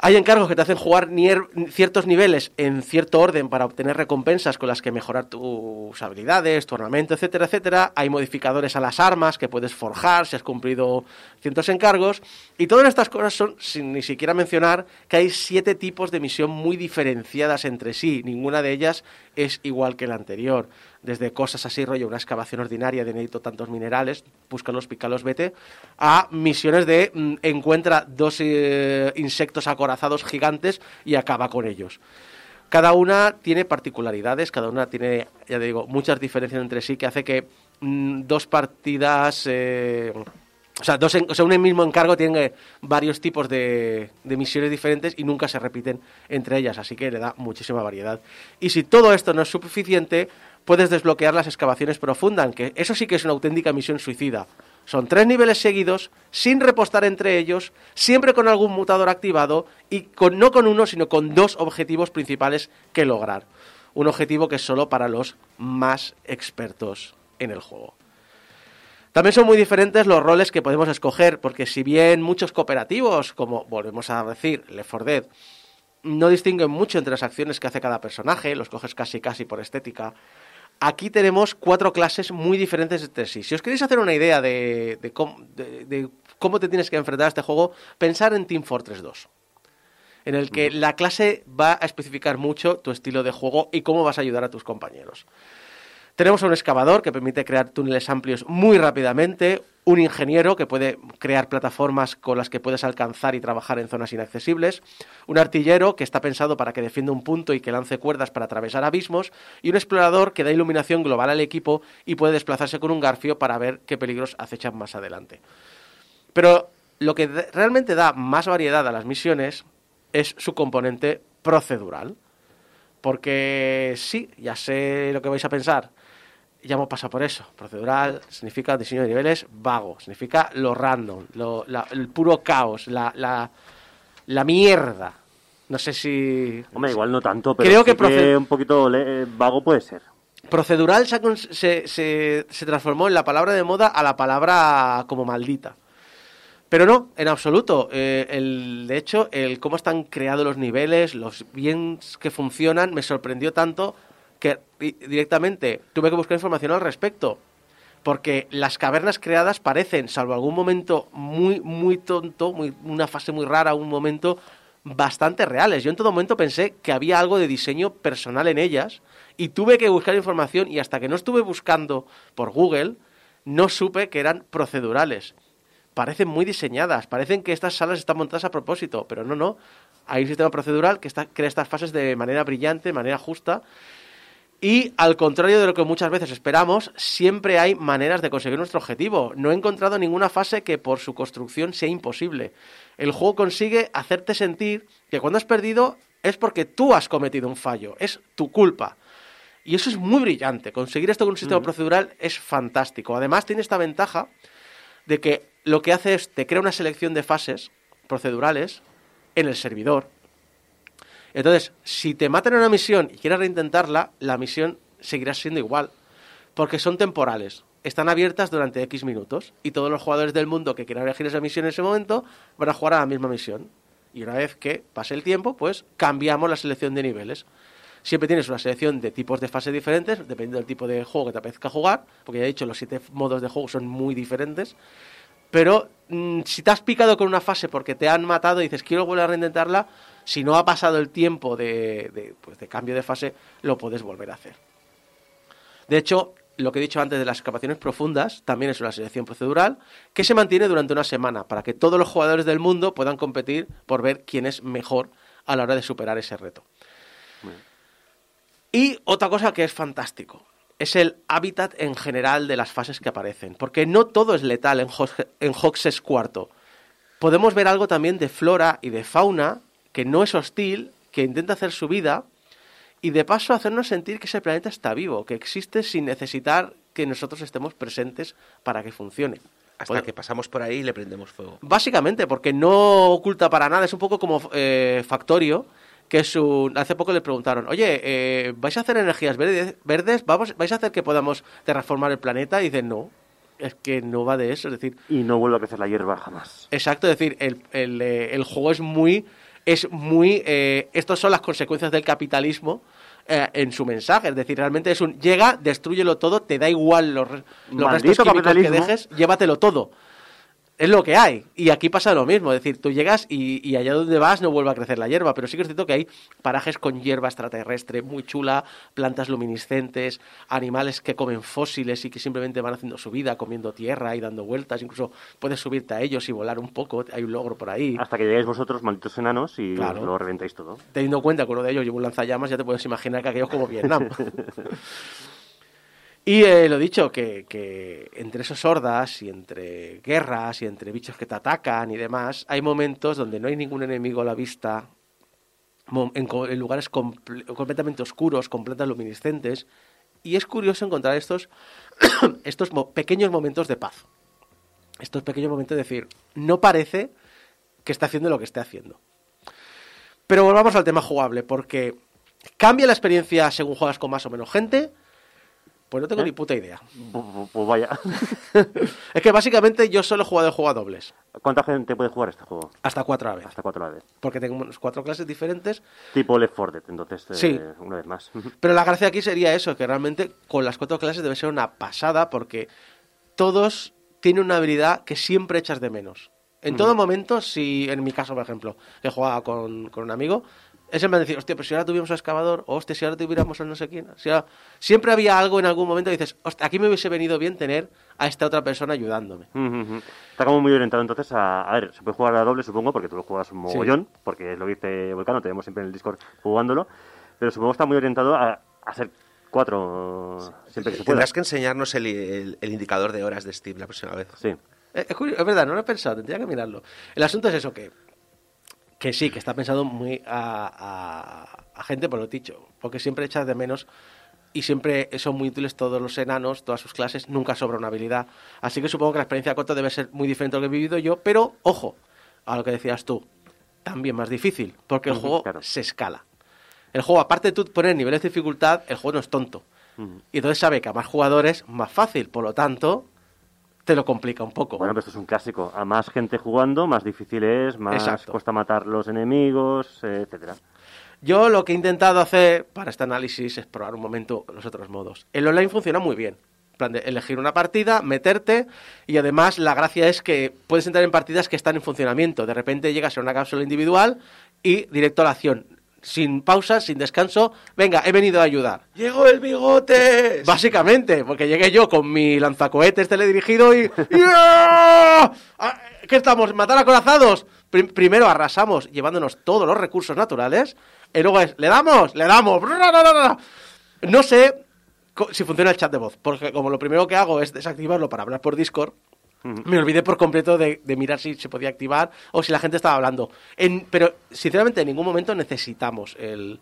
Hay encargos que te hacen jugar ciertos niveles en cierto orden para obtener recompensas con las que mejorar tus habilidades, tu armamento, etcétera, etcétera. Hay modificadores a las armas que puedes forjar si has cumplido ciertos encargos. Y todas estas cosas son, sin ni siquiera mencionar, que hay siete tipos de misión muy diferenciadas entre sí. Ninguna de ellas es igual que la anterior. Desde cosas así, rollo, una excavación ordinaria de necesito tantos minerales, búscalos, pícalos, vete, a misiones de mm, encuentra dos eh, insectos acorazados gigantes y acaba con ellos. Cada una tiene particularidades, cada una tiene, ya te digo, muchas diferencias entre sí que hace que mm, dos partidas, eh, o, sea, dos en- o sea, un mismo encargo tiene varios tipos de, de misiones diferentes y nunca se repiten entre ellas, así que le da muchísima variedad. Y si todo esto no es suficiente, puedes desbloquear las excavaciones profundas, que eso sí que es una auténtica misión suicida. Son tres niveles seguidos, sin repostar entre ellos, siempre con algún mutador activado y con, no con uno, sino con dos objetivos principales que lograr. Un objetivo que es solo para los más expertos en el juego. También son muy diferentes los roles que podemos escoger, porque si bien muchos cooperativos, como volvemos a decir, Left 4 Dead, no distinguen mucho entre las acciones que hace cada personaje, los coges casi casi por estética. Aquí tenemos cuatro clases muy diferentes entre sí. Si os queréis hacer una idea de, de cómo, de- de cómo te tienes que enfrentar a este juego, pensar en Team Fortress 2, en el que la clase va a especificar mucho tu estilo de juego y cómo vas a ayudar a tus compañeros. Tenemos un excavador que permite crear túneles amplios muy rápidamente, un ingeniero que puede crear plataformas con las que puedes alcanzar y trabajar en zonas inaccesibles, un artillero que está pensado para que defienda un punto y que lance cuerdas para atravesar abismos, y un explorador que da iluminación global al equipo y puede desplazarse con un garfio para ver qué peligros acechan más adelante. Pero lo que realmente da más variedad a las misiones es su componente procedural. Porque sí, ya sé lo que vais a pensar. Ya hemos pasado por eso. Procedural significa diseño de niveles vago, significa lo random, lo- la- el puro caos, la, la, la mierda. No sé si... Hombre, igual no tanto, pero Creo sí que un poquito le- eh, vago puede ser. Procedural se, se, se- se transformó en la palabra de moda a la palabra como maldita. Pero no, en absoluto. Eh, el, de hecho, el cómo están creados los niveles, los bien que funcionan, me sorprendió tanto que di- directamente tuve que buscar información al respecto. Porque las cavernas creadas parecen, salvo algún momento muy, muy tonto, una fase muy rara, un momento bastante reales. Yo en todo momento pensé que había algo de diseño personal en ellas y tuve que buscar información y hasta que no estuve buscando por Google, no supe que eran procedurales. Parecen muy diseñadas, parecen que estas salas están montadas a propósito, pero no, no. Hay un sistema procedural que está, crea estas fases de manera brillante, de manera justa, y al contrario de lo que muchas veces esperamos, siempre hay maneras de conseguir nuestro objetivo. No he encontrado ninguna fase que por su construcción sea imposible. El juego consigue hacerte sentir que cuando has perdido es porque tú has cometido un fallo, es tu culpa. Y eso es muy brillante. Conseguir esto con un sistema procedural es fantástico. Además, tiene esta ventaja de que lo que hace es te crea una selección de fases procedurales en el servidor. Entonces, si te matan en una misión y quieres reintentarla, la misión seguirá siendo igual, porque son temporales. Están abiertas durante X minutos y todos los jugadores del mundo que quieran elegir esa misión en ese momento van a jugar a la misma misión. Y una vez que pase el tiempo, pues cambiamos la selección de niveles. Siempre tienes una selección de tipos de fase diferentes, dependiendo del tipo de juego que te apetezca jugar, porque ya he dicho, los siete modos de juego son muy diferentes. Pero mm, si te has picado con una fase porque te han matado y dices quiero volver a reintentarla, si no ha pasado el tiempo de, de, pues, de cambio de fase, lo puedes volver a hacer. De hecho, lo que he dicho antes de las excavaciones profundas también es una selección procedural que se mantiene durante una semana para que todos los jugadores del mundo puedan competir por ver quién es mejor a la hora de superar ese reto. Y otra cosa que es fantástico es el hábitat en general de las fases que aparecen, porque no todo es letal en, Ho- en Hoxes cuarto. Podemos ver algo también de flora y de fauna que no es hostil, que intenta hacer su vida y de paso hacernos sentir que ese planeta está vivo, que existe sin necesitar que nosotros estemos presentes para que funcione. Hasta Bueno, que pasamos por ahí y le prendemos fuego. Básicamente, porque no oculta para nada, es un poco como eh, Factorio, que es un... hace poco le preguntaron, oye, eh, ¿vais a hacer energías verdes? verdes? ¿Vamos, ¿Vais a hacer que podamos terraformar el planeta? Y dicen, no, es que no va de eso, es decir, Y no vuelve a crecer la hierba jamás. Exacto, es decir, el, el, eh, el juego es muy. Es muy. Eh, Estas son las consecuencias del capitalismo eh, en su mensaje. Es decir, realmente es un. Llega, destruyelo todo, te da igual los, los restos químicos que dejes, llévatelo todo. Es lo que hay. Y aquí pasa lo mismo. Es decir, tú llegas y, y allá donde vas no vuelve a crecer la hierba. Pero sí que es cierto que hay parajes con hierba extraterrestre muy chula, plantas luminiscentes, animales que comen fósiles y que simplemente van haciendo su vida, comiendo tierra y dando vueltas. Incluso puedes subirte a ellos y volar un poco. Hay un logro por ahí. Hasta que llegáis vosotros, malditos enanos, y Claro. lo reventáis todo. Teniendo en cuenta que uno de ellos lleva un lanzallamas, ya te puedes imaginar que aquello es como Vietnam. y eh, lo dicho, que, entre esos hordas y entre guerras y entre bichos que te atacan y demás, hay momentos donde no hay ningún enemigo a la vista, en, lugares comple- completamente oscuros, con plantas luminiscentes, y es curioso encontrar estos, estos pequeños momentos de paz. Estos pequeños momentos de decir, no parece que está haciendo lo que esté haciendo. Pero volvamos al tema jugable, porque cambia la experiencia según juegas con más o menos gente. Pues no tengo ¿Eh? ni puta idea. Pu- pu- Pues vaya. Es que básicamente yo solo he jugado de juego a dobles, ¿Cuánta gente puede jugar este juego? hasta cuatro a la vez. Hasta cuatro a la vez. Porque tengo unas cuatro clases diferentes. Tipo Left 4 Dead, entonces, eh, Sí. una vez más. Pero la gracia aquí sería eso, que realmente con las cuatro clases debe ser una pasada, porque todos tienen una habilidad que siempre echas de menos. En todo momento, si en mi caso, por ejemplo, que jugaba con, con un amigo, es en vez de decir, hostia, pero si ahora tuviéramos un excavador, o hostia, si ahora tuviéramos a no sé quién. O sea, siempre había algo en algún momento que dices, hostia, aquí me hubiese venido bien tener a esta otra persona ayudándome. Está como muy orientado entonces a... A ver, se puede jugar a doble, supongo, porque tú lo juegas un mogollón, porque es lo que dice Volcano, tenemos siempre en el Discord jugándolo, pero supongo que está muy orientado a, a ser cuatro siempre que se pueda. Tendrás que enseñarnos el, el- el indicador de horas de Steam la próxima vez. Sí. Eh, Es, curio- es verdad, no lo he pensado, tendría que mirarlo. El asunto es eso, que, que sí, que está pensado muy a, a- a gente por lo dicho, porque siempre echas de menos y siempre son muy útiles todos los enanos, todas sus clases, nunca sobra una habilidad. Así que supongo que la experiencia de Coto debe ser muy diferente a lo que he vivido yo, pero ojo, a lo que decías tú, también más difícil, porque el juego claro. se escala. El juego, aparte de tú poner niveles de dificultad, el juego no es tonto. Y entonces sabe que a más jugadores, más fácil, por lo tanto, te lo complica un poco. Bueno, pero esto es un clásico. A más gente jugando, más difícil es, más Exacto. cuesta matar los enemigos, eh, etcétera. Yo lo que he intentado hacer para este análisis es probar un momento los otros modos. El online funciona muy bien. En plan de elegir una partida, meterte y además la gracia es que puedes entrar en partidas que están en funcionamiento. De repente llegas a una cápsula individual y directo a la acción. Sin pausas, sin descanso. Venga, he venido a ayudar. ¡Llegó el bigotes! Básicamente, porque llegué yo con mi lanzacohetes teledirigido y... ¡Ya! Ah, ¿Qué estamos? ¿Matar acorazados? Prim- primero arrasamos llevándonos todos los recursos naturales y luego es, ¿le damos? ¡Le damos! No sé si funciona el chat de voz, porque como lo primero que hago es desactivarlo para hablar por Discord, me olvidé por completo de, de mirar si se podía activar o si la gente estaba hablando. En- pero, sinceramente, en ningún momento necesitamos el...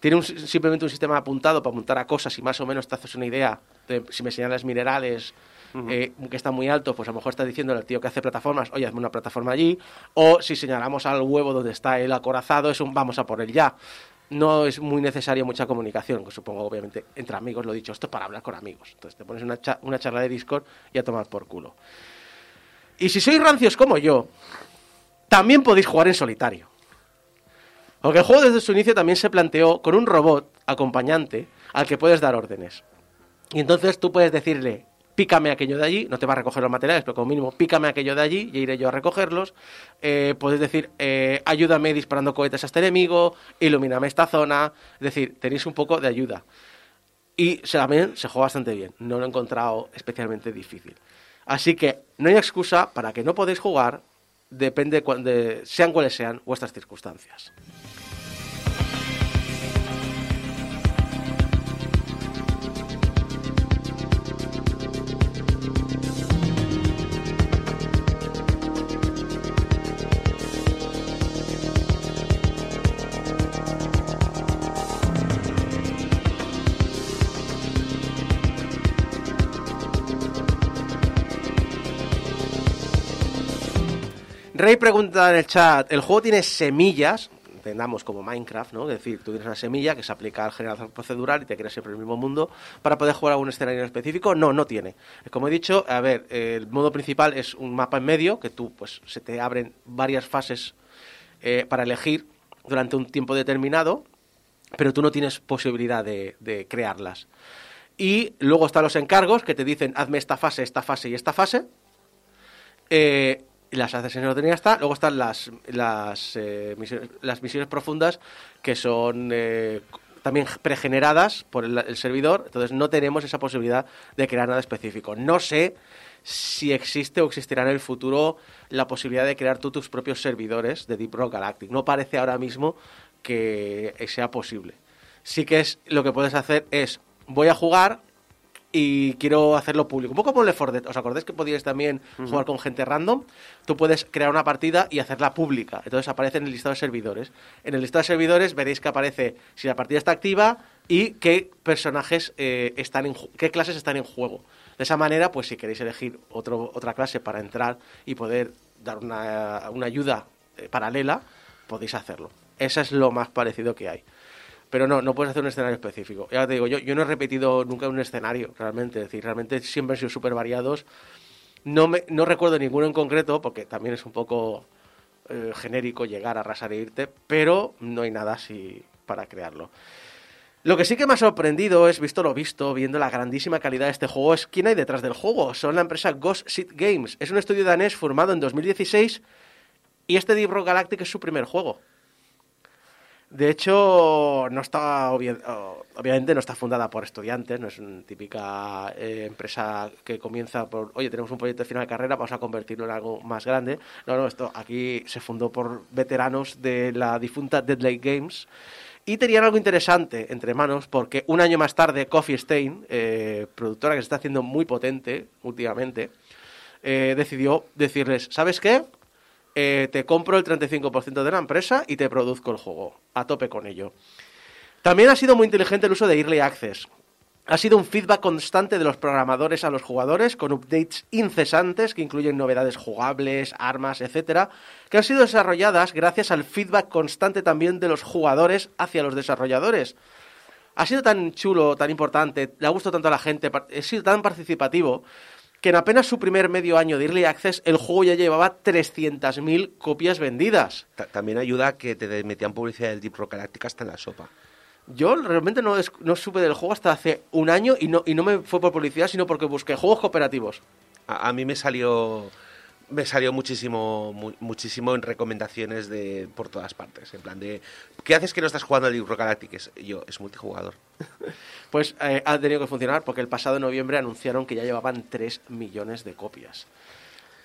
Tiene un- simplemente un sistema apuntado para apuntar a cosas y más o menos te haces una idea de si me señalas minerales eh, que están muy altos, pues a lo mejor está diciendo al tío que hace plataformas, oye, hazme una plataforma allí. O si señalamos al huevo donde está el acorazado, es un vamos a por él ya. No es muy necesaria mucha comunicación, que supongo, obviamente, entre amigos, lo he dicho, esto es para hablar con amigos. Entonces te pones una, una charla de Discord y a tomar por culo. Y si sois rancios como yo, también podéis jugar en solitario. Porque el juego desde su inicio también se planteó con un robot acompañante al que puedes dar órdenes. Y entonces tú puedes decirle, pícame aquello de allí, no te va a recoger los materiales, pero como mínimo pícame aquello de allí y iré yo a recogerlos. Eh, puedes decir, eh, ayúdame disparando cohetes a este enemigo, ilumíname esta zona. Es decir, tenéis un poco de ayuda. Y también se juega bastante bien, no lo he encontrado especialmente difícil. Así que no hay excusa para que no podéis jugar, depende de, sean cuales sean vuestras circunstancias. Rey pregunta en el chat, ¿el juego tiene semillas? Entendamos como Minecraft, ¿no? Es decir, tú tienes una semilla que se aplica al generador procedural y te creas siempre el mismo mundo para poder jugar a un escenario en específico. No, no tiene. Como he dicho, a ver, el modo principal es un mapa en medio que tú, pues, se te abren varias fases eh, para elegir durante un tiempo determinado, pero tú no tienes posibilidad de, crearlas. Y luego están los encargos que te dicen, hazme esta fase, esta fase y esta fase. Eh, las orden y ya está. Luego están las, las, eh, misiones, las misiones profundas que son eh, también pregeneradas por el, el servidor. Entonces no tenemos esa posibilidad de crear nada específico. No sé si existe o existirá en el futuro la posibilidad de crear tú tus propios servidores de Deep Rock Galactic. No parece ahora mismo que sea posible. Sí que es lo que puedes hacer es voy a jugar y quiero hacerlo público. Un poco como Left 4 Dead. ¿Os acordáis que podíais también jugar con gente random? Tú puedes crear una partida y hacerla pública. Entonces aparece en el listado de servidores. En el listado de servidores veréis que aparece si la partida está activa y qué personajes eh, están en qué clases están en juego. De esa manera, pues si queréis elegir otro, otra clase para entrar y poder dar una, una ayuda eh, paralela, podéis hacerlo. Eso es lo más parecido que hay. Pero no, no puedes hacer un escenario específico. Ya te digo, yo, yo no he repetido nunca un escenario, realmente. Es decir, realmente siempre han sido súper variados. No, me, no recuerdo ninguno en concreto, porque también es un poco eh, genérico llegar a arrasar e irte, pero no hay nada así para crearlo. Lo que sí que me ha sorprendido es, visto lo visto, viendo la grandísima calidad de este juego, es quién hay detrás del juego. Son la empresa Ghost Seed Games. Es un estudio danés formado en 2016 y este Deep Rock Galactic es su primer juego. De hecho, no está obvi- obviamente no está fundada por estudiantes, no es una típica eh, empresa que comienza por, oye, tenemos un proyecto de final de carrera, vamos a convertirlo en algo más grande. No, no, esto aquí se fundó por veteranos de la difunta Deadlight Games y tenían algo interesante entre manos porque un año más tarde Coffee Stain, eh, productora que se está haciendo muy potente últimamente, eh, decidió decirles, ¿sabes qué? Eh, te compro el 35% de la empresa y te produzco el juego. A tope con ello. También ha sido muy inteligente el uso de Early Access. Ha sido un feedback constante de los programadores a los jugadores, con updates incesantes que incluyen novedades jugables, armas, etcétera, que han sido desarrolladas gracias al feedback constante también de los jugadores hacia los desarrolladores. Ha sido tan chulo, tan importante, le ha gustado tanto a la gente, ha sido tan participativo, que en apenas su primer medio año de Early Access el juego ya llevaba 300.000 copias vendidas. Ta- También ayuda a que te metían publicidad del Deep Rock Galactic hasta en la sopa. Yo realmente no, no supe del juego hasta hace un año y no, y no me fue por publicidad, sino porque busqué juegos cooperativos. A, a mí me salió me salió muchísimo mu- muchísimo en recomendaciones de por todas partes en plan de ¿qué haces que no estás jugando al Rock Galactic? Es- yo es multijugador Pues eh, ha tenido que funcionar porque el pasado noviembre anunciaron que ya llevaban 3 millones de copias.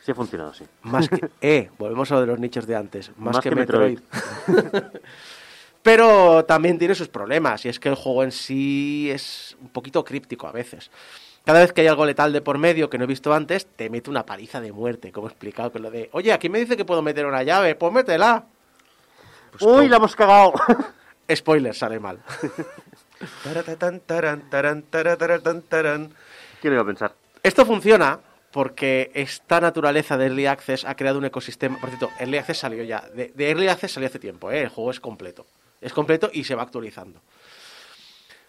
Sí ha funcionado, sí. Más que. Eh, volvemos a lo de los nichos de antes. Más, Más que, que Metroid. Pero también tiene sus problemas, y es que el juego en sí es un poquito críptico a veces. Cada vez que hay algo letal de por medio que no he visto antes, te mete una paliza de muerte, como he explicado con lo de, oye, aquí me dice que puedo meter una llave, pues métela. Pues ¡Uy, la hemos cagado! Spoiler, sale mal. ¿Quién iba a pensar? Esto funciona porque esta naturaleza de Early Access ha creado un ecosistema. Por cierto, Early Access salió ya. De, de Early Access salió hace tiempo, ¿eh? el juego es completo. Es completo y se va actualizando.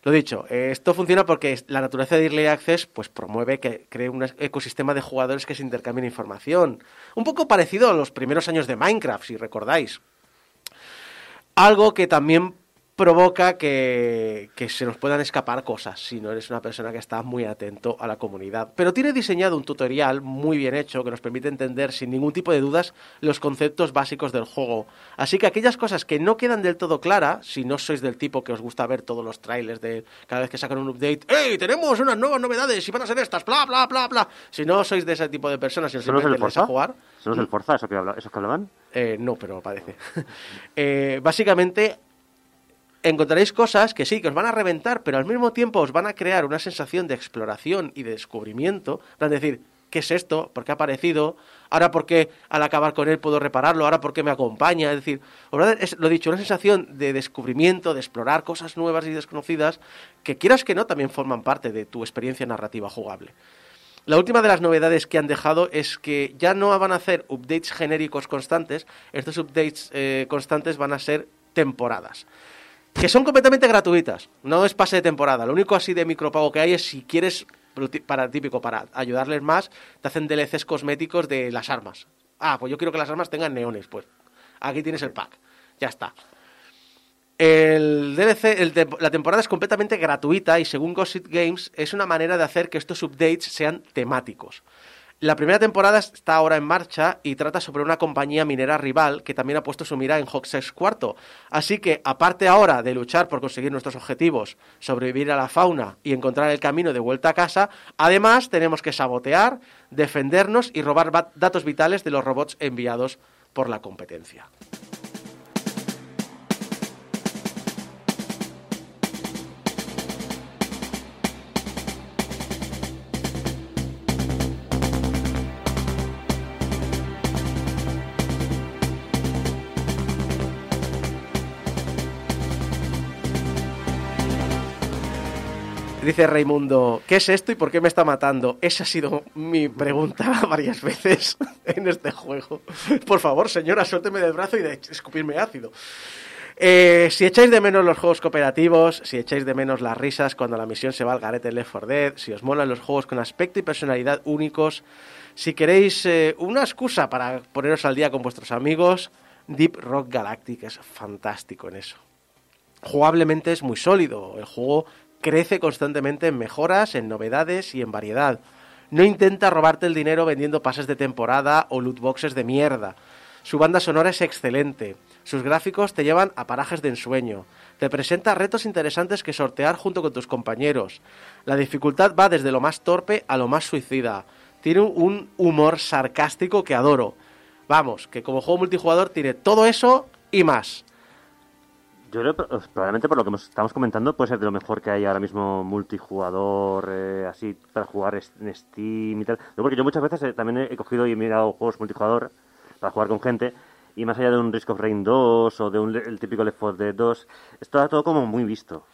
Lo dicho, eh, esto funciona porque la naturaleza de Early Access pues, promueve que cree un ecosistema de jugadores que se intercambien información. Un poco parecido a los primeros años de Minecraft, si recordáis. Algo que también provoca que, que se nos puedan escapar cosas si no eres una persona que está muy atento a la comunidad. Pero tiene diseñado un tutorial muy bien hecho que nos permite entender sin ningún tipo de dudas los conceptos básicos del juego. Así que aquellas cosas que no quedan del todo claras, si no sois del tipo que os gusta ver todos los trailers de cada vez que sacan un update, ¡Hey! Tenemos unas nuevas novedades y van a ser estas, bla, bla, bla, bla. Si no sois de ese tipo de personas y os ¿Eso no Forza? jugar, ¿Eso no es el Forza, eso que, habla, esos que hablaban? eh, no, pero parece. Eh, básicamente, encontraréis cosas que sí, que os van a reventar, pero al mismo tiempo os van a crear una sensación de exploración y de descubrimiento. Van decir, ¿qué es esto? ¿Por qué ha aparecido? Ahora, ¿por qué al acabar con él puedo repararlo? Ahora, ¿por qué me acompaña? Es decir, es, lo dicho, una sensación de descubrimiento, de explorar cosas nuevas y desconocidas, que quieras que no, también forman parte de tu experiencia narrativa jugable. La última de las novedades que han dejado es que ya no van a hacer updates genéricos constantes, estos updates eh, constantes van a ser temporadas. Que son completamente gratuitas, no es pase de temporada. Lo único así de micropago que hay es si quieres, para típico, para ayudarles más, te hacen DLCs cosméticos de las armas. Ah, pues yo quiero que las armas tengan neones, pues aquí tienes el pack, ya está. El DLC, el tem- la temporada es completamente gratuita y según Gossip Games es una manera de hacer que estos updates sean temáticos. La primera temporada está ahora en marcha y trata sobre una compañía minera rival que también ha puesto su mira en Hogshead Cuarto. Así que, aparte ahora de luchar por conseguir nuestros objetivos, sobrevivir a la fauna y encontrar el camino de vuelta a casa, además tenemos que sabotear, defendernos y robar datos vitales de los robots enviados por la competencia. Dice Raimundo, ¿qué es esto y por qué me está matando? Esa ha sido mi pregunta varias veces en este juego. Por favor, señora, suélteme del brazo y de escupirme ácido. Eh, si echáis de menos los juegos cooperativos, si echáis de menos las risas cuando la misión se va al garete en Left 4 Dead, si os molan los juegos con aspecto y personalidad únicos, si queréis eh, una excusa para poneros al día con vuestros amigos, Deep Rock Galactic es fantástico en eso. Jugablemente es muy sólido. El juego crece constantemente en mejoras, en novedades y en variedad. No intenta robarte el dinero vendiendo pases de temporada o loot boxes de mierda. Su banda sonora es excelente. Sus gráficos te llevan a parajes de ensueño. Te presenta retos interesantes que sortear junto con tus compañeros. La dificultad va desde lo más torpe a lo más suicida. Tiene un humor sarcástico que adoro. Vamos, que como juego multijugador tiene todo eso y más. Yo creo que pues, probablemente por lo que estamos comentando puede ser de lo mejor que hay ahora mismo multijugador, eh, así para jugar en Steam y tal. Yo porque yo muchas veces eh, también he, cogido y he mirado juegos multijugador para jugar con gente y más allá de un Risk of Rain 2 o de un el típico Left 4 Dead 2, está todo como muy visto.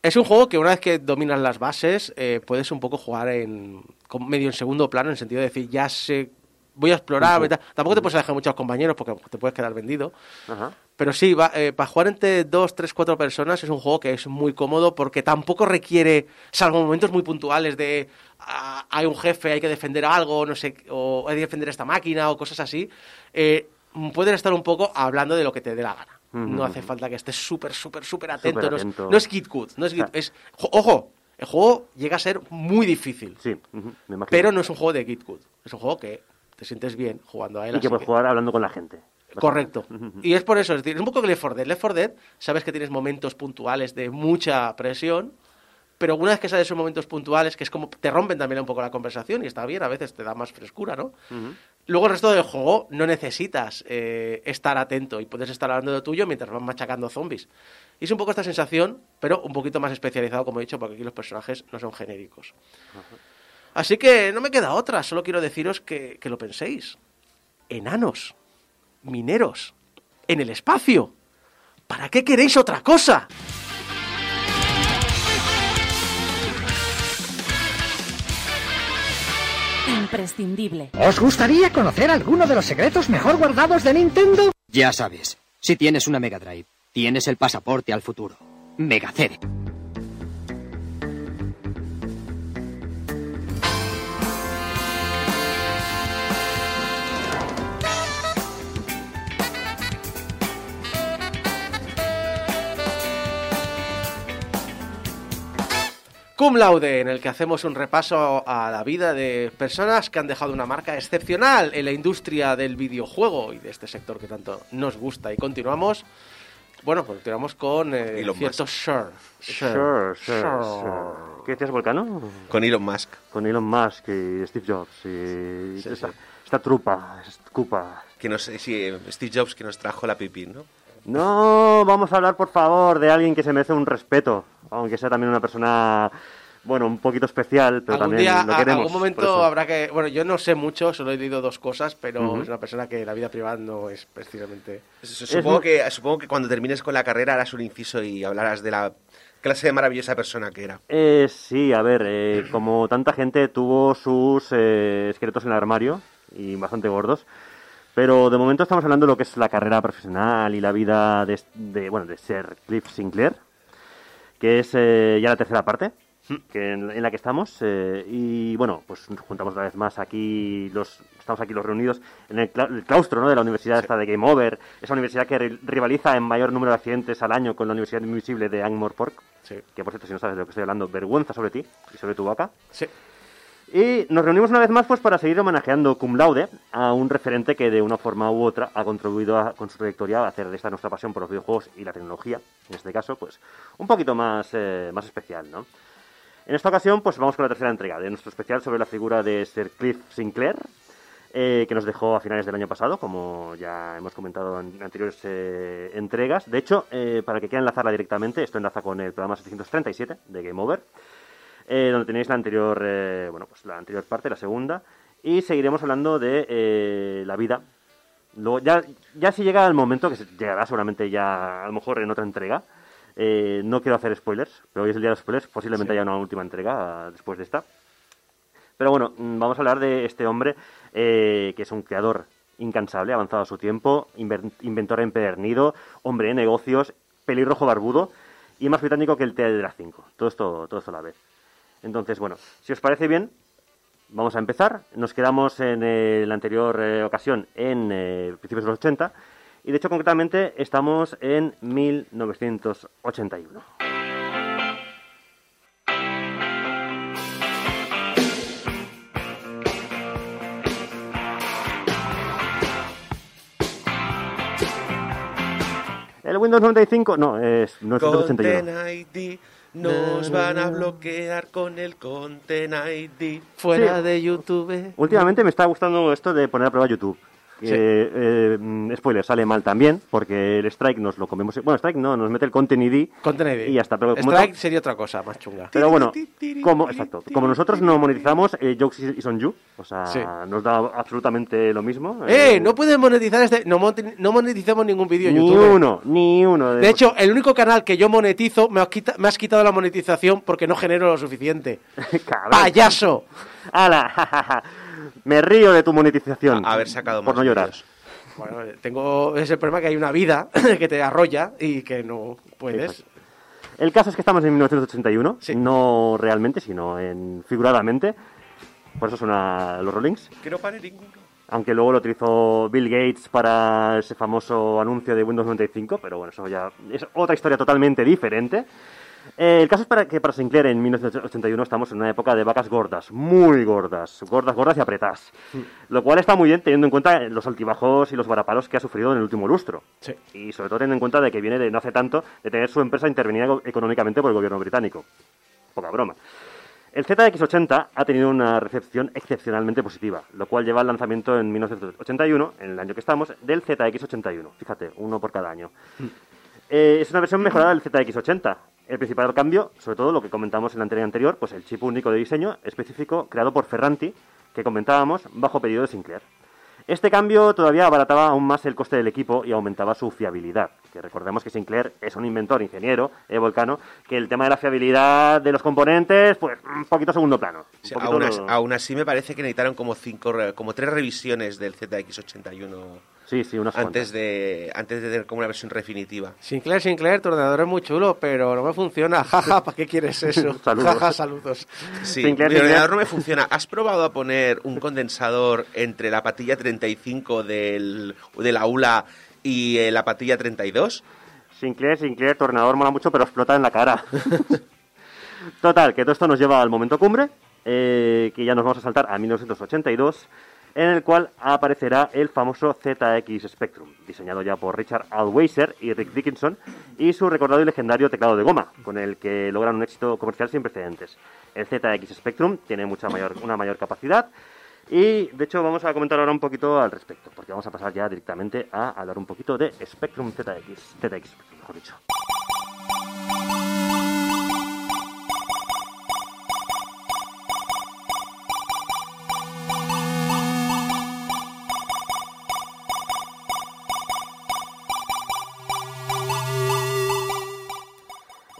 Es un juego que una vez que dominas las bases, eh, puedes un poco jugar en medio en segundo plano, en el sentido de decir, ya sé, voy a explorar. Y tal. Tampoco te puedes alejar mucho a los compañeros porque te puedes quedar vendido. Ajá. Pero sí, va, eh, para jugar entre dos, tres, cuatro personas es un juego que es muy cómodo porque tampoco requiere, salvo momentos muy puntuales de ah, hay un jefe, hay que defender algo, no sé, o hay que defender esta máquina o cosas así, eh, puedes estar un poco hablando de lo que te dé la gana. No hace falta que estés súper, súper, súper atento. No es-. No es Kid Good, no es Kid- es- jo- Ojo, el juego llega a ser muy difícil, Sí, me imagino. pero no es un juego de Kid Good. Es un juego que te sientes bien jugando a él. Y que puedes jugar hablando con la gente. Correcto. Y es por eso, es decir, es un poco que Left 4 Dead. Left 4 Dead, sabes que tienes momentos puntuales de mucha presión, pero una vez que sales esos momentos puntuales, que es como te rompen también un poco la conversación y está bien, a veces te da más frescura, ¿no? Luego el resto del juego no necesitas eh, estar atento y puedes estar hablando de lo tuyo mientras vas machacando zombies. Y es un poco esta sensación, pero un poquito más especializado, como he dicho, porque aquí los personajes no son genéricos. Así que no me queda otra, solo quiero deciros que, que lo penséis. Enanos, mineros, en el espacio. ¿Para qué queréis otra cosa? Imprescindible. ¿Os gustaría conocer alguno de los secretos mejor guardados de Nintendo? Ya sabes, si tienes una Mega Drive, tienes el pasaporte al futuro. Mega CD. Cum Laude, en el que hacemos un repaso a la vida de personas que han dejado una marca excepcional en la industria del videojuego y de este sector que tanto nos gusta. Y continuamos, bueno, pues continuamos con eh, Elon cierto Musk. Sure. Sure, sure, sure. ¿Qué decías, Volcano? Con Elon Musk. Con Elon Musk y Steve Jobs y Sí, esta, sí. esta trupa, esta cupa. Que nos, sí, eh, Steve Jobs que nos trajo la pipín, ¿no? No, vamos a hablar, por favor, de alguien que se merece un respeto, aunque sea también una persona, bueno, un poquito especial, pero algún también día, lo queremos. algún momento habrá que... Bueno, yo no sé mucho, solo he leído dos cosas, pero es una persona que la vida privada no es precisamente... Supongo, que, supongo que cuando termines con la carrera harás un inciso y hablarás de la clase de maravillosa persona que era. Eh, sí, a ver, eh, como tanta gente tuvo sus eh, esqueletos en el armario y bastante gordos, pero de momento estamos hablando de lo que es la carrera profesional y la vida de, de, bueno, de Sir Cliff Sinclair, que es eh, ya la tercera parte que en, en la que estamos eh, y bueno, pues nos juntamos una vez más aquí los estamos aquí los reunidos en el, cla- el claustro ¿no? de la universidad esta de Game Over, esa universidad que ri- rivaliza en mayor número de accidentes al año con la Universidad Invisible de Angmore Park. Sí. Que por cierto, si no sabes de lo que estoy hablando, vergüenza sobre ti y sobre tu vaca. Sí. Y nos reunimos una vez más pues para seguir homenajeando cum laude a un referente que de una forma u otra ha contribuido con su trayectoria a hacer de esta nuestra pasión por los videojuegos y la tecnología, en este caso, pues un poquito más, eh, más especial, ¿no? En esta ocasión, pues vamos con la tercera entrega de nuestro especial sobre la figura de Sir Cliff Sinclair, eh, que nos dejó a finales del año pasado, como ya hemos comentado en anteriores eh, entregas. De hecho, para que quiera enlazarla directamente, esto enlaza con el programa 737 de Game Over, eh, donde tenéis la anterior, eh, bueno, pues la anterior parte, la segunda, y seguiremos hablando de eh, la vida. Luego, ya, ya si llega el momento, que llegará seguramente ya a lo mejor en otra entrega, eh, no quiero hacer spoilers, pero hoy es el día de los spoilers, posiblemente haya una última entrega ah, después de esta. Pero bueno, mm, vamos a hablar de este hombre eh, que es un creador incansable, avanzado a su tiempo, inventor empedernido, hombre de negocios, pelirrojo barbudo y más británico que el T de las 5. Todo esto, todo esto a la vez. Entonces, bueno, si os parece bien, vamos a empezar. Nos quedamos en eh, la anterior eh, ocasión en eh, principios de los 80 y de hecho concretamente estamos en 1981. El Windows 95, no, es 1981. Content ID, nos van a bloquear con el Content ID. Fuera Sí. de YouTube. Últimamente me está gustando esto de poner a prueba YouTube. Sí. Eh, eh, spoiler, sale mal también, porque el Strike nos lo comemos. Bueno, Strike no, nos mete el Content ID Content ID. y ya está. Pero como, Strike sería otra cosa más chunga. pero bueno, como, exacto, como nosotros no monetizamos, eh, Jokes is on you, o sea, Sí. nos da absolutamente lo mismo. ¡Eh! No puedes monetizar este. No, mon- no monetizamos ningún vídeo en Ni YouTube. uno, ni uno. De hecho, el único canal que yo monetizo me has, quita- me has quitado la monetización porque no genero lo suficiente. ¡Payaso! ¡Hala! Me río de tu monetización. A- haber sacado Por no llorar. Bueno, tengo ese problema que hay una vida que te arrolla y que no puedes. El caso es que estamos en 1981, Sí. no realmente, sino en figuradamente. Por eso suena los Rollings. Que no pare ninguno. Aunque luego lo utilizó Bill Gates para ese famoso anuncio de Windows 95, pero bueno, eso ya es otra historia totalmente diferente. Eh, el caso es para que para Sinclair en 1981 estamos en una época de vacas gordas, muy gordas, gordas, gordas y apretadas. Lo cual está muy bien teniendo en cuenta los altibajos y los varapalos que ha sufrido en el último lustro. Sí. Y sobre todo teniendo en cuenta de que viene de no hace tanto de tener su empresa intervenida económicamente por el gobierno británico. Poca broma. El ZX80 ha tenido una recepción excepcionalmente positiva, lo cual lleva al lanzamiento en 1981, en el año que estamos, del ZX81. Fíjate, uno por cada año. Eh, es una versión mejorada del ZX80. El principal cambio, sobre todo lo que comentamos en la anterior anterior, pues el chip único de diseño específico creado por Ferranti, que comentábamos bajo pedido de Sinclair. Este cambio todavía abarataba aún más el coste del equipo y aumentaba su fiabilidad. Que recordemos que Sinclair es un inventor, ingeniero, eh, Volcano, que el tema de la fiabilidad de los componentes, pues un poquito segundo plano. Un Sí, poquito aún, aún así me parece que necesitaron como cinco, como tres revisiones del ZX81 Sí, sí, unas antes cuantas. de antes de tener como una versión definitiva. Sinclair, Sinclair, tu ordenador es muy chulo, pero no me funciona. Jaja, ¿para qué quieres eso? Saludos. Jaja, saludos. Sí, Sinclair, mi Sinclair. ordenador no me funciona. ¿Has probado a poner un condensador entre la patilla 35 del, de la ULA y eh, la patilla 32? Sinclair, Sinclair, tu ordenador mola mucho, pero explota en la cara. Total, que todo esto nos lleva al momento cumbre, eh, que ya nos vamos a saltar a 1982, en el cual aparecerá el famoso ZX Spectrum, diseñado ya por Richard Alweiser y Rick Dickinson, y su recordado y legendario teclado de goma, con el que logran un éxito comercial sin precedentes. El ZX Spectrum tiene mucha mayor, una mayor capacidad, y de hecho vamos a comentar ahora un poquito al respecto, porque vamos a pasar ya directamente a hablar un poquito de Spectrum ZX, ZX mejor dicho.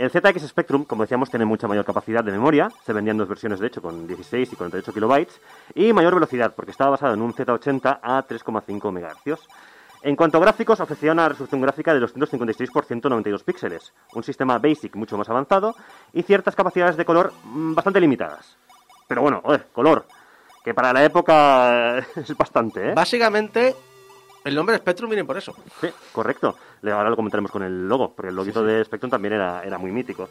El ZX Spectrum, como decíamos, tiene mucha mayor capacidad de memoria. Se vendían dos versiones, de hecho, con 16 y 48 kilobytes. Y mayor velocidad, porque estaba basado en un Z80 a 3,5 MHz. En cuanto a gráficos, ofrecía una resolución gráfica de 256 por 192 píxeles, un sistema BASIC mucho más avanzado y ciertas capacidades de color mm, bastante limitadas. Pero bueno, oye, color, que para la época es bastante, ¿eh? Básicamente, el nombre Spectrum viene por eso. Sí, correcto. Ahora lo comentaremos con el logo, porque el loguito de Spectrum también era, era muy mítico.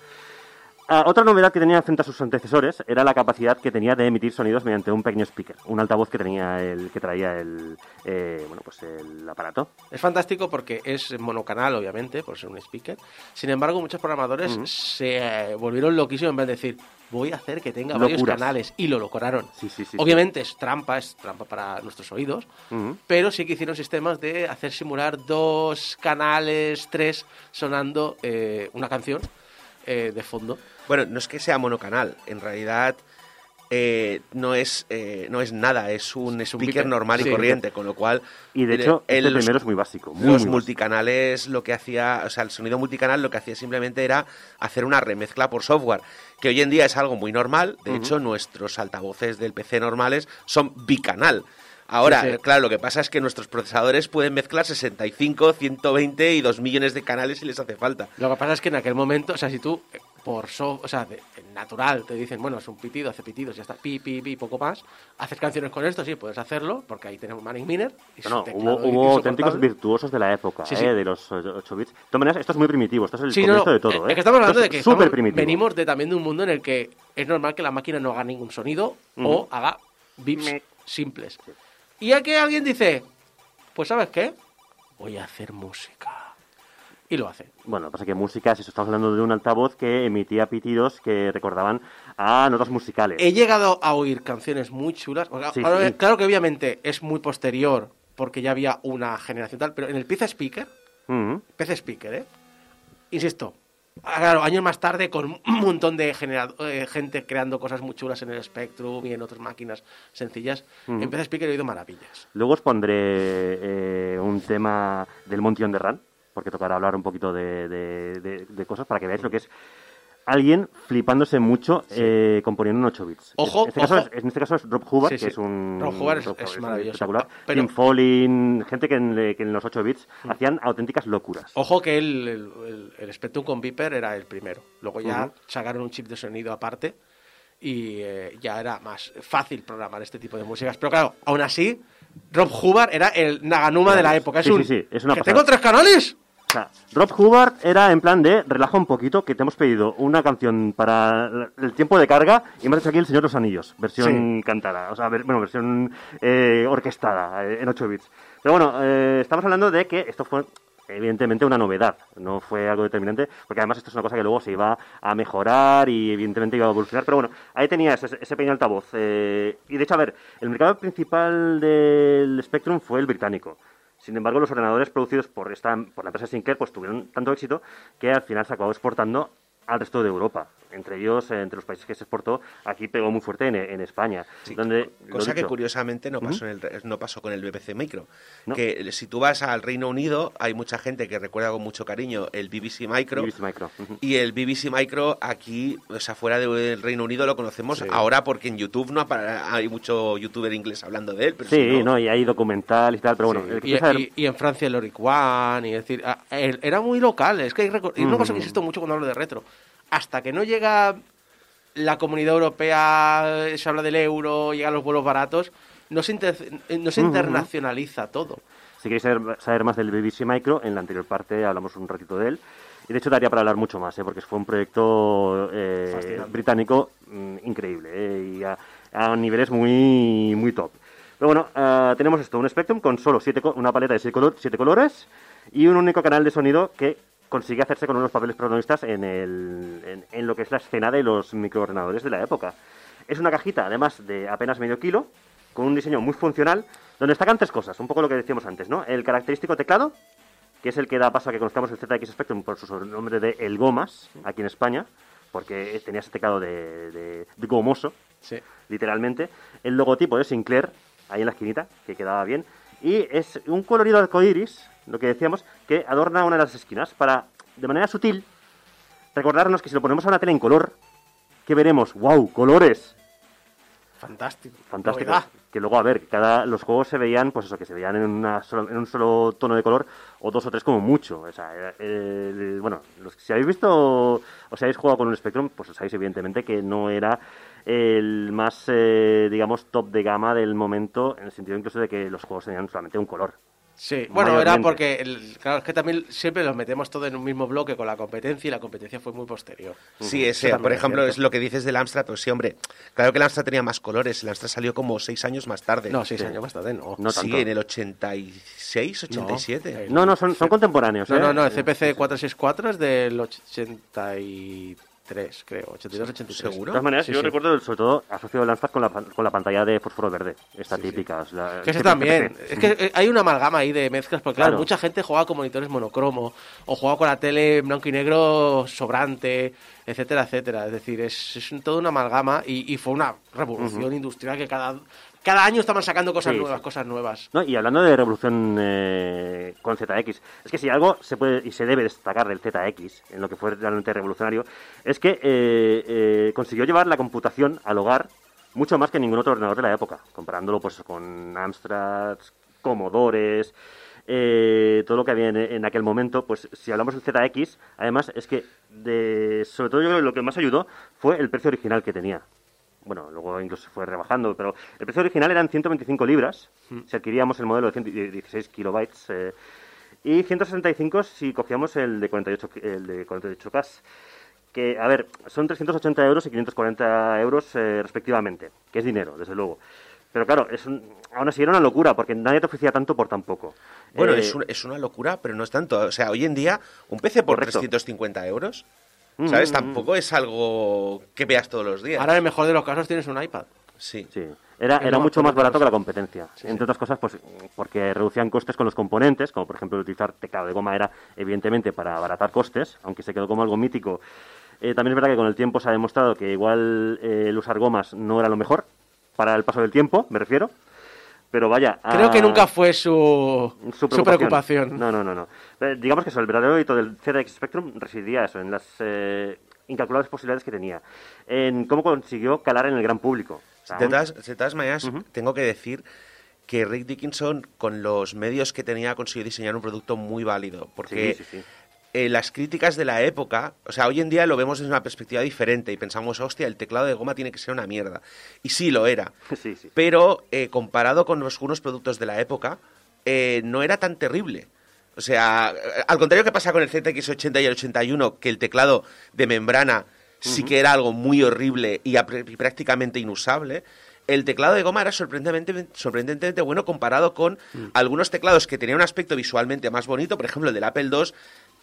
Ah, otra novedad que tenía frente a sus antecesores era la capacidad que tenía de emitir sonidos mediante un pequeño speaker, un altavoz que tenía el que traía el eh, bueno pues el aparato. Es fantástico porque es monocanal, obviamente, por ser un speaker. Sin embargo, muchos programadores se eh, volvieron loquísimos en vez de decir, voy a hacer que tenga varios canales. Y lo lograron. Sí, sí, sí. obviamente es trampa, es trampa para nuestros oídos. Pero sí que hicieron sistemas de hacer simular dos canales, tres, sonando eh, una canción eh, de fondo. Bueno, no es que sea monocanal, en realidad eh, no, es, eh, no es nada, es un speaker normal y sí. corriente, con lo cual... Y de hecho, el- este primero es muy básico. Muy, los muy básico. multicanales lo que hacía, o sea, el sonido multicanal lo que hacía simplemente era hacer una remezcla por software, que hoy en día es algo muy normal. De hecho, nuestros altavoces del PC normales son bicanal. Ahora, Sí, sí. claro, lo que pasa es que nuestros procesadores pueden mezclar 65, 120 y 2 millones de canales si les hace falta. Lo que pasa es que en aquel momento, o sea, si tú, por so, o sea, de- natural, te dicen, bueno, es un pitido, hace pitidos, ya está, pi, pi, pi, poco más. Haces canciones con esto, sí, puedes hacerlo, porque ahí tenemos Manning Miner. y No, hubo, hubo auténticos virtuosos de la época, Sí, sí. ¿eh? de los 8 bits. De todas maneras, esto es muy primitivo, esto es el Sí, no, comienzo no, de todo. es ¿eh? que estamos hablando Esto de es que súper estamos- primitivo. venimos de, también de un mundo en el que es normal que la máquina no haga ningún sonido o haga bips Me- simples. Y aquí alguien dice, pues ¿sabes qué? Voy a hacer música. Y lo hace. Bueno, lo que pasa es que música, si estamos hablando de un altavoz que emitía pitidos que recordaban a notas musicales. He llegado a oír canciones muy chulas. O sea, Sí, ahora, sí. Claro que obviamente es muy posterior, porque ya había una generación tal, pero en el PC Speaker. PC Speaker, ¿eh? Insisto, ah, claro, años más tarde con un montón de eh, gente creando cosas muy chulas en el Spectrum y en otras máquinas sencillas, en PC Speaker he oído maravillas. Luego os pondré eh, un tema del Monty on the Run, porque tocará hablar un poquito de, de- de- de cosas para que veáis lo que es alguien flipándose mucho eh, componiendo en 8 bits. Ojo, en, este caso ojo. es, en este caso es Rob Hubbard, Sí, que sí. es un... Rob Hubbard es- maravilloso. espectacular. Pero- Mm. Tim Follin, gente que en, que en los 8 bits hacían auténticas locuras. Ojo que el, el, el- el Spectrum con Viper era el primero. Luego ya sacaron un chip de sonido aparte y eh, ya era más fácil programar este tipo de músicas. Pero claro, aún así, Rob Hubbard era el Naganuma de la época. Es Sí, un, sí, sí, es una ¿Que pasada. tengo tres canales? O sea, Rob Hubbard era en plan de relaja un poquito, que te hemos pedido una canción para el tiempo de carga y hemos hecho aquí El Señor de los Anillos, versión cantada, o sea, ver- bueno, versión eh, orquestada eh, en 8 bits. Pero bueno, eh, estamos hablando de que esto fue evidentemente una novedad, no fue algo determinante, porque además esto es una cosa que luego se iba a mejorar y evidentemente iba a evolucionar, pero bueno, ahí tenías ese, ese pequeño altavoz. eh, y de hecho, a ver, el mercado principal del Spectrum fue el británico. Sin embargo, los ordenadores producidos por, esta, por la empresa Sinclair pues tuvieron tanto éxito que al final se acabó exportando al resto de Europa. Entre ellos, eh, entre los países que se exportó, aquí pegó muy fuerte en, en España. Sí, donde, lo cosa que curiosamente no pasó, en el, no pasó con el BBC Micro. No. Que si tú vas al Reino Unido, hay mucha gente que recuerda con mucho cariño el BBC Micro. BBC Micro. ujú. Y el BBC Micro aquí, o sea, fuera del Reino Unido lo conocemos ahora porque en YouTube no hay mucho youtuber inglés hablando de él. Pero Sí, si no, y hay documental y tal, pero bueno, el que Y, quiera saber- y- y en Francia el Oric One, y es decir, ah, era muy local. Es que hay reco- y una cosa que insisto mucho cuando hablo de retro. Hasta que no llega la comunidad europea, se habla del euro, llegan los vuelos baratos, no se, inter- no se Ujú. internacionaliza todo. Si queréis saber, saber más del BBC Micro, en la anterior parte hablamos un ratito de él. Y de hecho daría para hablar mucho más, ¿eh? porque fue un proyecto eh, británico mm, increíble ¿eh? y a, a niveles muy, muy top. Pero bueno, ah, tenemos esto, un Spectrum con solo siete, una paleta de siete, color- siete colores y un único canal de sonido que consigue hacerse con unos papeles protagonistas en, el, en, en lo que es la escena de los microordenadores de la época. Es una cajita, además de apenas medio kilo, con un diseño muy funcional, donde destacan tres cosas, un poco lo que decíamos antes, ¿no? El característico teclado, que es el que da paso a que conozcamos el ZX Spectrum por su sobrenombre de El Gomas, aquí en España, porque tenía ese teclado de, de- de gomoso, Sí. literalmente. El logotipo de Sinclair, ahí en la esquinita, que quedaba bien. Y es un colorido arcoiris, lo que decíamos, que adorna una de las esquinas para, de manera sutil, recordarnos que si lo ponemos a una tele en color, que veremos, wow, colores, Fantástico. fantástico. Novedad. Que luego, a ver, cada, los juegos se veían, pues eso, que se veían en, una solo- en un solo tono de color, o dos o tres como mucho. O sea, era- el- bueno, los, si habéis visto o si habéis jugado con un Spectrum, pues sabéis evidentemente que no era el más, eh, digamos, top de gama del momento, en el sentido incluso de que los juegos tenían solamente un color. Sí, bueno, era porque, el- claro, es que también siempre los metemos todo en un mismo bloque con la competencia y la competencia fue muy posterior. Sí, ese, por ejemplo, es lo que dices del Amstrad, pues sí, hombre, claro que el Amstrad tenía más colores, el Amstrad salió como seis años más tarde. No, seis años más tarde, no. No sí, tanto. en el 86, 87. No. No, no, son, son contemporáneos. No, ¿eh? no, no, el CPC 464 es del 83, creo, 82, 83. De ¿Seguro? todas maneras, Sí, yo sí. recuerdo sobre todo asociado Amstrad con la, pan- con la pantalla de fósforo verde, esta Sí, típica. o sea, Que eso también. Es que eh, hay una amalgama ahí de mezclas, porque claro, Claro. mucha gente juega con monitores monocromo, o juega con la tele en blanco y negro sobrante, etcétera, etcétera. Es decir, es, es toda una amalgama y, y fue una revolución industrial que cada, cada año estaban sacando cosas Sí, nuevas, sí. cosas nuevas. No, y hablando de revolución eh, con ZX, es que si algo se puede y se debe destacar del ZX, en lo que fue realmente revolucionario, es que eh, eh, consiguió llevar la computación al hogar mucho más que ningún otro ordenador de la época, comparándolo pues con Amstrads, Commodores, eh, todo lo que había en, en aquel momento, pues si hablamos del ZX, además es que de, sobre todo yo creo que lo que más ayudó fue el precio original que tenía. Bueno, luego incluso se fue rebajando, pero el precio original eran 125 libras, si adquiríamos el modelo de 116 kilobytes, eh, y 165 si cogíamos el de 48, ki- el de 48K. Que, a ver, son 380 euros y 540 euros eh, respectivamente, que es dinero, desde luego. Pero claro, es un- aún así era una locura, porque nadie te ofrecía tanto por tan poco. Bueno, Eh, es, un- es una locura, pero no es tanto. O sea, hoy en día, un PC por Correcto. 350 euros, ¿sabes? Mm, mm, Tampoco es algo que veas todos los días. Ahora, en el mejor de los casos, tienes un iPad. Sí. Sí. Era, era mucho más barato que la competencia. Entre otras cosas, pues porque reducían costes con los componentes, como por ejemplo utilizar teclado de goma era evidentemente para abaratar costes, aunque se quedó como algo mítico. Eh, también es verdad que con el tiempo se ha demostrado que igual eh, el usar gomas no era lo mejor, para el paso del tiempo, me refiero. Pero vaya. Creo que ah, nunca fue su, su su preocupación. No, no, no. no. Eh, digamos que eso, el verdadero hito del ZX Spectrum residía eso, en las eh, incalculables posibilidades que tenía, en cómo consiguió calar en el gran público. De todas, de todas maneras, tengo que decir que Rick Dickinson, con los medios que tenía, consiguió diseñar un producto muy válido. Porque Sí, sí, sí. Eh, las críticas de la época, o sea, hoy en día lo vemos desde una perspectiva diferente y pensamos, hostia, el teclado de goma tiene que ser una mierda. Y sí, lo era. Sí, sí. Pero eh, comparado con algunos productos de la época, eh, no era tan terrible. O sea, al contrario que pasa con el ZX80 y el 81, que el teclado de membrana sí que era algo muy horrible y, prácticamente inusable, el teclado de goma era sorprendentemente, sorprendentemente bueno comparado con algunos teclados que tenían un aspecto visualmente más bonito, por ejemplo el del Apple II.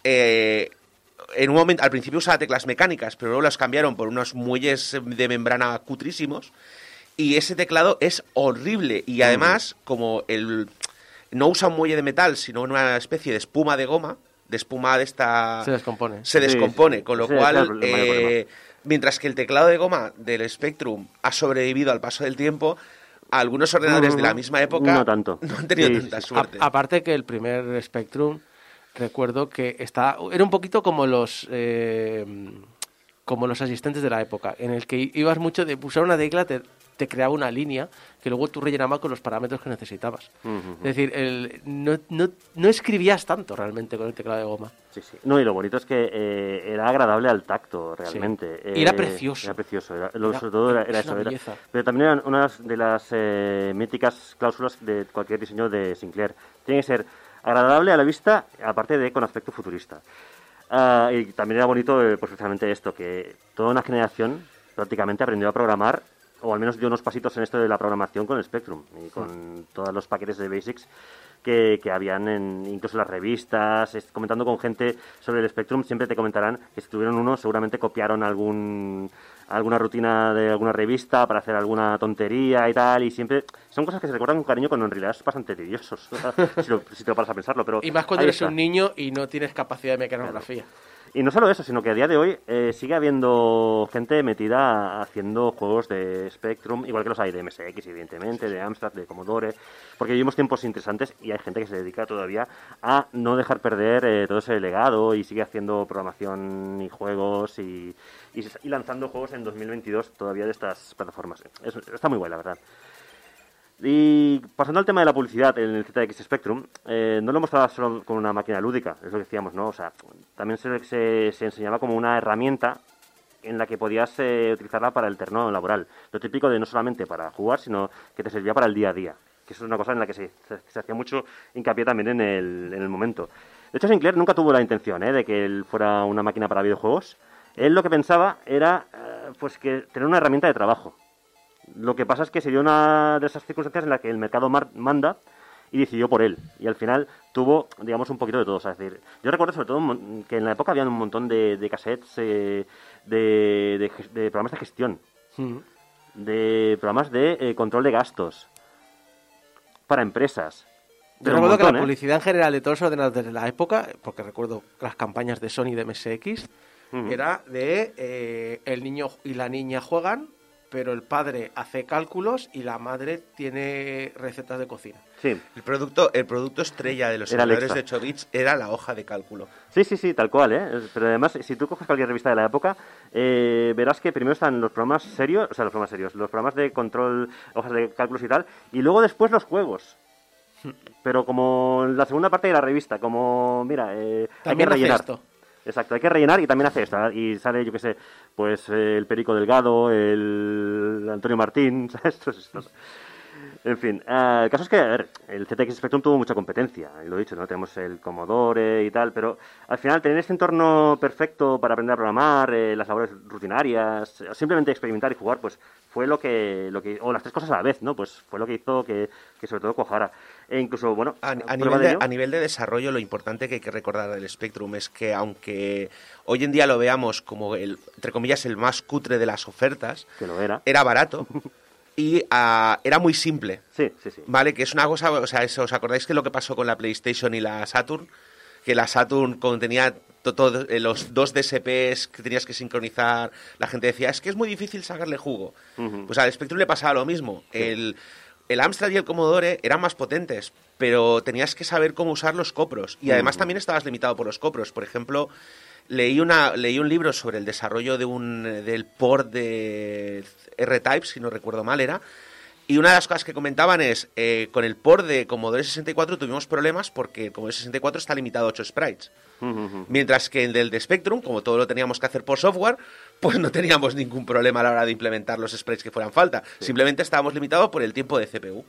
Eh, en un momento, al principio usaba teclas mecánicas, pero luego las cambiaron por unos muelles de membrana cutrísimos. Y ese teclado es horrible. Y además, como el no usa un muelle de metal, sino una especie de espuma de goma, de espuma de esta... Se descompone. Se Sí, descompone, sí, sí. con lo cual... eh, mientras que el teclado de goma del Spectrum ha sobrevivido al paso del tiempo, algunos ordenadores de la misma época No tanto. no han tenido Sí, sí, tanta sí. suerte. A- aparte que el primer Spectrum, recuerdo que está, era un poquito como los eh, como los asistentes de la época, en el que ibas mucho de pulsar una tecla, te, te creaba una línea que luego tú rellenabas con los parámetros que necesitabas. Es decir, el- no, no, no escribías tanto realmente con el teclado de goma. Sí, sí. No, y lo bonito es que eh, era agradable al tacto, realmente. Era Eh, precioso. Era precioso. era- lo- Era- sobre todo era, era eso. era- belleza. pero también eran una de las eh, míticas cláusulas de cualquier diseño de Sinclair. Tiene que ser agradable a la vista, aparte de con aspecto futurista. Ah, y también era bonito, eh, pues precisamente esto, que toda una generación prácticamente aprendió a programar, o al menos dio unos pasitos en esto de la programación con el Spectrum y con todos los paquetes de Basics que, que habían en, incluso en las revistas, es- comentando con gente sobre el Spectrum, siempre te comentarán que si tuvieron uno, seguramente copiaron algún alguna rutina de alguna revista para hacer alguna tontería y tal, y siempre son cosas que se recuerdan con cariño cuando en realidad es bastante tediosos, si, lo- si te lo paras a pensarlo, pero Y más cuando eres está. un niño y no tienes capacidad de mecanografía. Y no solo eso, sino que a día de hoy eh, sigue habiendo gente metida haciendo juegos de Spectrum, igual que los hay de MSX, evidentemente, de Amstrad, de Commodore, porque vivimos tiempos interesantes y hay gente que se dedica todavía a no dejar perder eh, todo ese legado y sigue haciendo programación y juegos y, y, y lanzando juegos en 2022 todavía de estas plataformas. Es- está muy guay, la verdad. Y pasando al tema de la publicidad en el ZX Spectrum, eh, no lo mostraba solo con una máquina lúdica, es lo que decíamos, ¿no? O sea, también se, se- se enseñaba como una herramienta en la que podías eh, utilizarla para el terreno laboral. Lo típico de no solamente para jugar, sino que te servía para el día a día. Que eso es una cosa en la que se, se- se hacía mucho hincapié también en el, en el momento. De hecho, Sinclair nunca tuvo la intención ¿eh? de que él fuera una máquina para videojuegos. Él lo que pensaba era eh, pues que tener una herramienta de trabajo. Lo que pasa es que se dio una de esas circunstancias en las que el mercado manda y decidió por él. Y al final tuvo, digamos, un poquito de todo. O sea, es decir, yo recuerdo sobre todo que en la época había un montón de, de cassettes eh, de, de programas de gestión, Mm. de programas de eh, control de gastos para empresas. Yo recuerdo que montón, la ¿eh? publicidad en general de todos los ordenadores de la época, porque recuerdo las campañas de Sony de MSX, Ujú. era de el niño y la niña juegan, pero el padre hace cálculos y la madre tiene recetas de cocina. Sí. El producto, el producto estrella de los ordenadores de 8 bits era la hoja de cálculo. Sí, sí, sí, tal cual, ¿eh? Pero además, si tú coges cualquier revista de la época, eh, verás que primero están los programas serios, o sea, los programas serios, los programas de control, hojas de cálculos y tal, y luego después los juegos. Pero como la segunda parte de la revista, como, mira, eh, hay que rellenar. esto. Exacto, hay que rellenar y también hace esto. Y sale, yo qué sé, pues eh, el Perico Delgado, el Antonio Martín, ¿sabes? En fin, eh, el caso es que, a ver, el ZX Spectrum tuvo mucha competencia, lo he dicho, ¿no? Tenemos el Commodore y tal, pero al final tener este entorno perfecto para aprender a programar, eh, las labores rutinarias, simplemente experimentar y jugar, pues fue lo que, lo que, o las tres cosas a la vez, ¿no? Pues fue lo que hizo que, que sobre todo cojara. E incluso, bueno, A, nivel de, a nivel de desarrollo, lo importante que hay que recordar del Spectrum es que, aunque hoy en día lo veamos como el, entre comillas, el más cutre de las ofertas, que lo era. era barato. y ah, era muy simple. Sí, sí, sí. ¿Vale? Que es una cosa, o sea, ¿os acordáis que lo que pasó con la PlayStation y la Saturn? Que la Saturn contenía todo- eh, los dos DSPs que tenías que sincronizar, la gente decía, es que es muy difícil sacarle jugo. Pues al Spectrum le pasaba lo mismo. El, el Amstrad y el Commodore eran más potentes, pero tenías que saber cómo usar los copros. Y además también estabas limitado por los copros. Por ejemplo, leí, una, leí un libro sobre el desarrollo de un, del port de R-Type, si no recuerdo mal era, y una de las cosas que comentaban es, eh, con el port de Commodore 64 tuvimos problemas porque el Commodore 64 está limitado a 8 sprites. Mientras que el del de Spectrum, como todo lo teníamos que hacer por software, pues no teníamos ningún problema a la hora de implementar los sprites que fueran falta. Simplemente estábamos limitados por el tiempo de CPU.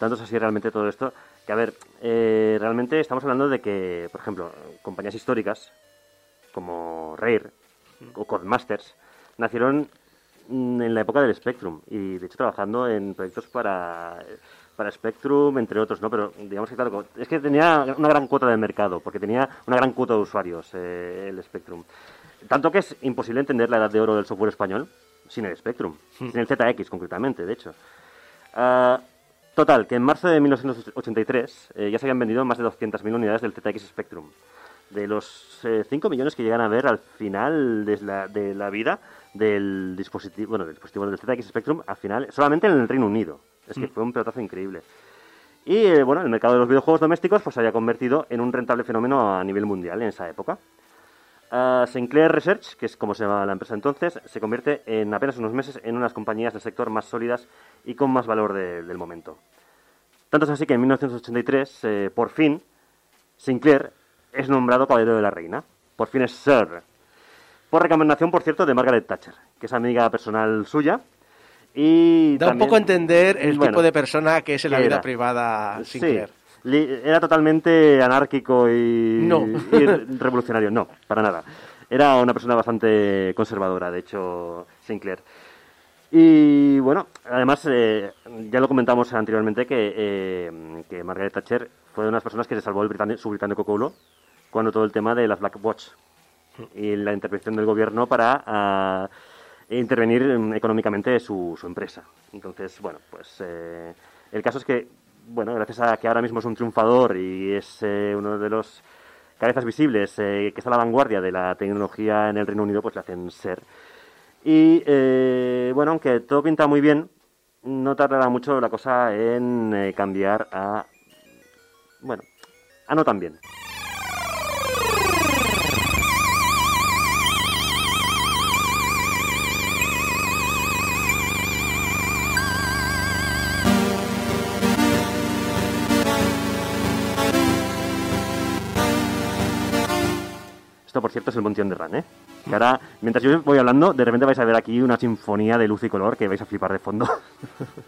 Tanto es así realmente todo esto, que a ver, eh, realmente estamos hablando de que, por ejemplo, compañías históricas como Rare o Codemasters nacieron en la época del Spectrum y de hecho trabajando en proyectos para, para Spectrum, entre otros, ¿no? Pero digamos que claro, es que tenía una gran cuota de mercado, porque tenía una gran cuota de usuarios eh, el Spectrum. Tanto que es imposible entender la edad de oro del software español sin el Spectrum, sin el ZX concretamente, de hecho. Ah, total, que en marzo de 1983 eh, ya se habían vendido más de 200.000 unidades del ZX Spectrum. De los eh, 5 millones que llegan a ver al final de la, de la vida del dispositivo, bueno, del dispositivo del ZX Spectrum, al final, solamente en el Reino Unido. Es que fue un pelotazo increíble. Y eh, bueno, el mercado de los videojuegos domésticos pues se había convertido en un rentable fenómeno a nivel mundial en esa época. Ah, Sinclair Research, que es como se llama la empresa entonces, se convierte en apenas unos meses en unas compañías del sector más sólidas y con más valor de- del momento. Tanto es así que en 1983, eh, por fin, Sinclair es nombrado Caballero de la Reina. Por fin es Sir. Por recomendación, por cierto, de Margaret Thatcher, que es amiga personal suya. Y Da un también- poco a entender el bueno, tipo de persona que es en la vida era. privada Sí, Sinclair. li- era totalmente anárquico y, No. y revolucionario. No, para nada. Era una persona bastante conservadora, de hecho, Sinclair. Y bueno, además, eh, ya lo comentamos anteriormente que, eh, que Margaret Thatcher fue de las personas que se salvó el británico, su británico culo cuando todo el tema de las Black Watch y la intervención del gobierno para ah, intervenir mm, económicamente su, su empresa. Entonces, bueno, pues eh, el caso es que, bueno, gracias a que ahora mismo es un triunfador y es eh, uno de los cabezas visibles eh, que está a la vanguardia de la tecnología en el Reino Unido, pues le hacen ser. Y eh, bueno, aunque todo pinta muy bien, no tardará mucho la cosa en eh, cambiar a. Bueno, a no tan bien. Cierto, es el Montión de Ran, ¿eh? Que ahora, mientras yo voy hablando, de repente vais a ver aquí una sinfonía de luz y color que vais a flipar de fondo.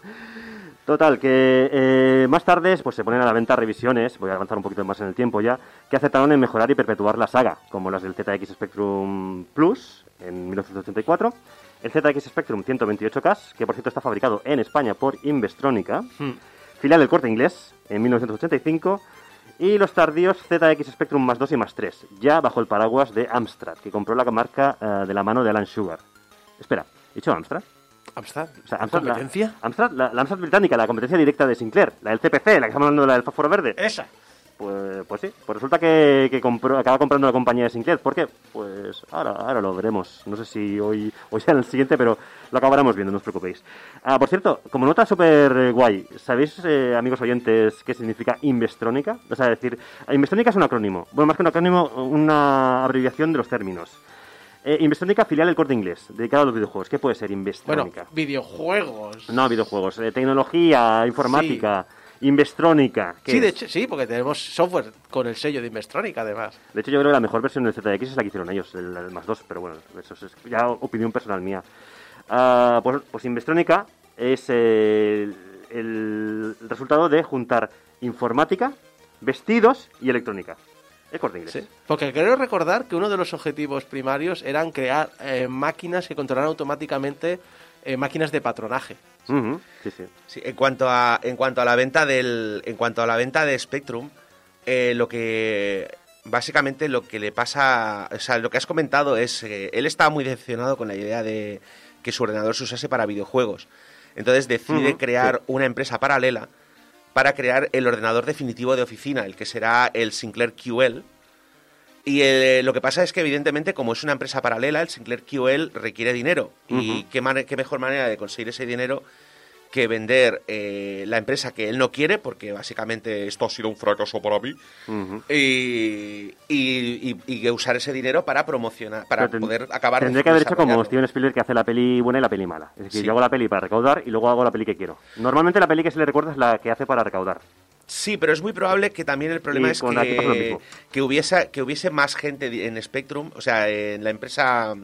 Total, que eh, más tarde pues, se ponen a la venta revisiones, voy a avanzar un poquito más en el tiempo ya, que aceptaron en mejorar y perpetuar la saga, como las del ZX Spectrum Plus en 1984, el ZX Spectrum 128K, que por cierto está fabricado en España por Investronica, filial del Corte Inglés en 1985, y los tardíos ZX Spectrum más 2 y más 3, ya bajo el paraguas de Amstrad, que compró la marca eh, de la mano de Alan Sugar. Espera, ¿he dicho Amstrad? Amstrad. O sea, Amstrad, la- ¿Competencia? Amstrad, la, la Amstrad británica, la competencia directa de Sinclair, la del CPC, la que estamos hablando de la del fósforo verde. Esa. Pues, pues sí, pues resulta que, que compró, acaba comprando la compañía de Sinclair. ¿Por qué? Pues ahora, ahora lo veremos. No sé si hoy, hoy sea en el siguiente, pero lo acabaremos viendo, no os preocupéis. Ah, por cierto, como nota súper guay, ¿sabéis, eh, amigos oyentes, qué significa Investrónica? O sea, es decir, Investrónica es un acrónimo. Bueno, más que un acrónimo, una abreviación de los términos. Eh, Investrónica, filial del corte inglés, dedicado a los videojuegos. ¿Qué puede ser Bueno, Investrónica? videojuegos. No, videojuegos. eh, tecnología, informática. ¿Qué Sí, de hecho, sí, porque tenemos software con el sello de Investronic, además. De hecho, yo creo que la mejor versión del ZX es la que hicieron ellos, el, el más 2, pero bueno, eso es ya opinión personal mía. Ah, pues, pues Investronica es eh, el, el resultado de juntar informática, vestidos y electrónica. Es corte inglés. Sí. Porque creo recordar que uno de los objetivos primarios eran crear eh, máquinas que controlaran automáticamente eh, máquinas de patronaje. Ujú, sí, sí. Sí, en cuanto a en cuanto a la venta del en cuanto a la venta de Spectrum, eh, lo que básicamente lo que le pasa, o sea, lo que has comentado es eh, él estaba muy decepcionado con la idea de que su ordenador se usase para videojuegos. Entonces decide crear una empresa paralela para crear el ordenador definitivo de oficina, el que será el Sinclair QL. Y eh, lo que pasa es que, evidentemente, como es una empresa paralela, el Sinclair QL requiere dinero. Y qué, qué mejor manera de conseguir ese dinero que vender eh, la empresa que él no quiere, porque básicamente esto ha sido un fracaso para mí, y, y- y- y que usar ese dinero para promocionar, para ten- poder acabar Tendría que haber hecho como. Steven Spielberg que hace la peli buena y la peli mala. Es decir, Sí. yo hago la peli para recaudar y luego hago la peli que quiero. Normalmente la peli que se le recuerda es la que hace para recaudar. Sí, pero es muy probable que también el problema Y es que, que hubiese que hubiese más gente en Spectrum, o sea, en la empresa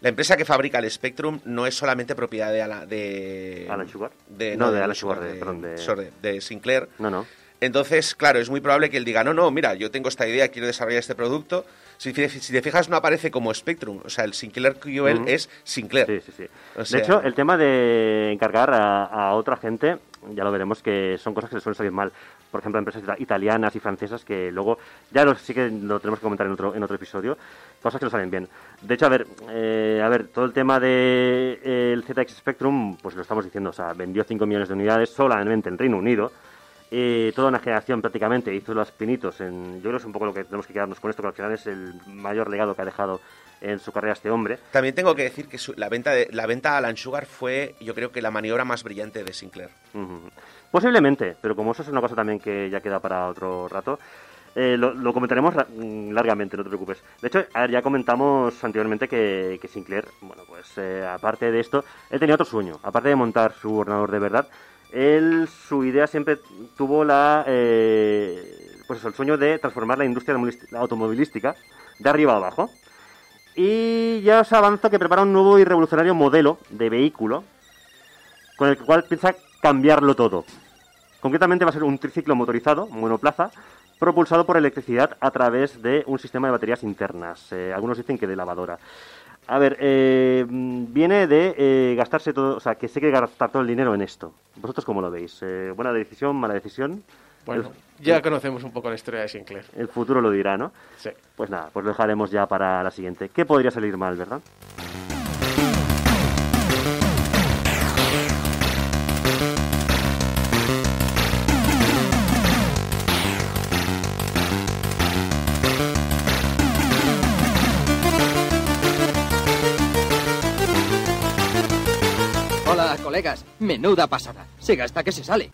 la empresa que fabrica el Spectrum no es solamente propiedad de Ala- de Alan Sugar. de, No, de Alan Sugar, de- perdón, de- sorry, de Sinclair. No, no. Entonces, claro, es muy probable que él diga, no, no, mira, yo tengo esta idea, quiero desarrollar este producto. Si, te- si te fijas, no aparece como Spectrum. O sea, el Sinclair QL Ujú. es Sinclair. Sí, sí, sí. O sea- de hecho, el tema de encargar a, a otra gente, ya lo veremos, que son cosas que le suelen salir mal. Por ejemplo, empresas ita- italianas y francesas que luego, ya lo, sí que lo tenemos que comentar en otro, en otro episodio, cosas que no salen bien. De hecho, a ver, eh, a ver todo el tema del de, el ZX Spectrum, pues lo estamos diciendo, o sea, vendió 5 millones de unidades solamente en Reino Unido. Eh, toda una generación prácticamente hizo los pinitos. En, yo creo que es un poco lo que tenemos que quedarnos con esto, que al final es el mayor legado que ha dejado en su carrera este hombre. También tengo que decir que su- la, venta de, la venta a Alan Sugar fue, yo creo que la maniobra más brillante de Sinclair. Ujú. Posiblemente, pero como eso es una cosa también que ya queda para otro rato, eh, lo, lo comentaremos mm, largamente, no te preocupes. De hecho, a ver, ya comentamos anteriormente que, que Sinclair, bueno, pues eh, aparte de esto, él tenía otro sueño. Aparte de montar su ordenador de verdad, él, su idea siempre tuvo la, eh, pues eso, el sueño de transformar la industria automovilística de arriba a abajo. Y ya os avanzo que prepara un nuevo y revolucionario modelo de vehículo con el cual piensa cambiarlo todo. Concretamente va a ser un triciclo motorizado, monoplaza, propulsado por electricidad a través de un sistema de baterías internas. Eh, algunos dicen que de lavadora. A ver, eh, viene de eh, gastarse todo, o sea, que sé que gastar todo el dinero en esto. ¿Vosotros cómo lo veis? Eh, ¿Buena decisión, mala decisión? Bueno, el, ya conocemos un poco la historia de Sinclair. el futuro lo dirá, ¿no? Sí. Pues nada, pues lo dejaremos ya para la siguiente. ¿Qué podría salir mal, verdad? Hola, colegas. Menuda pasada. Se gasta que se sale.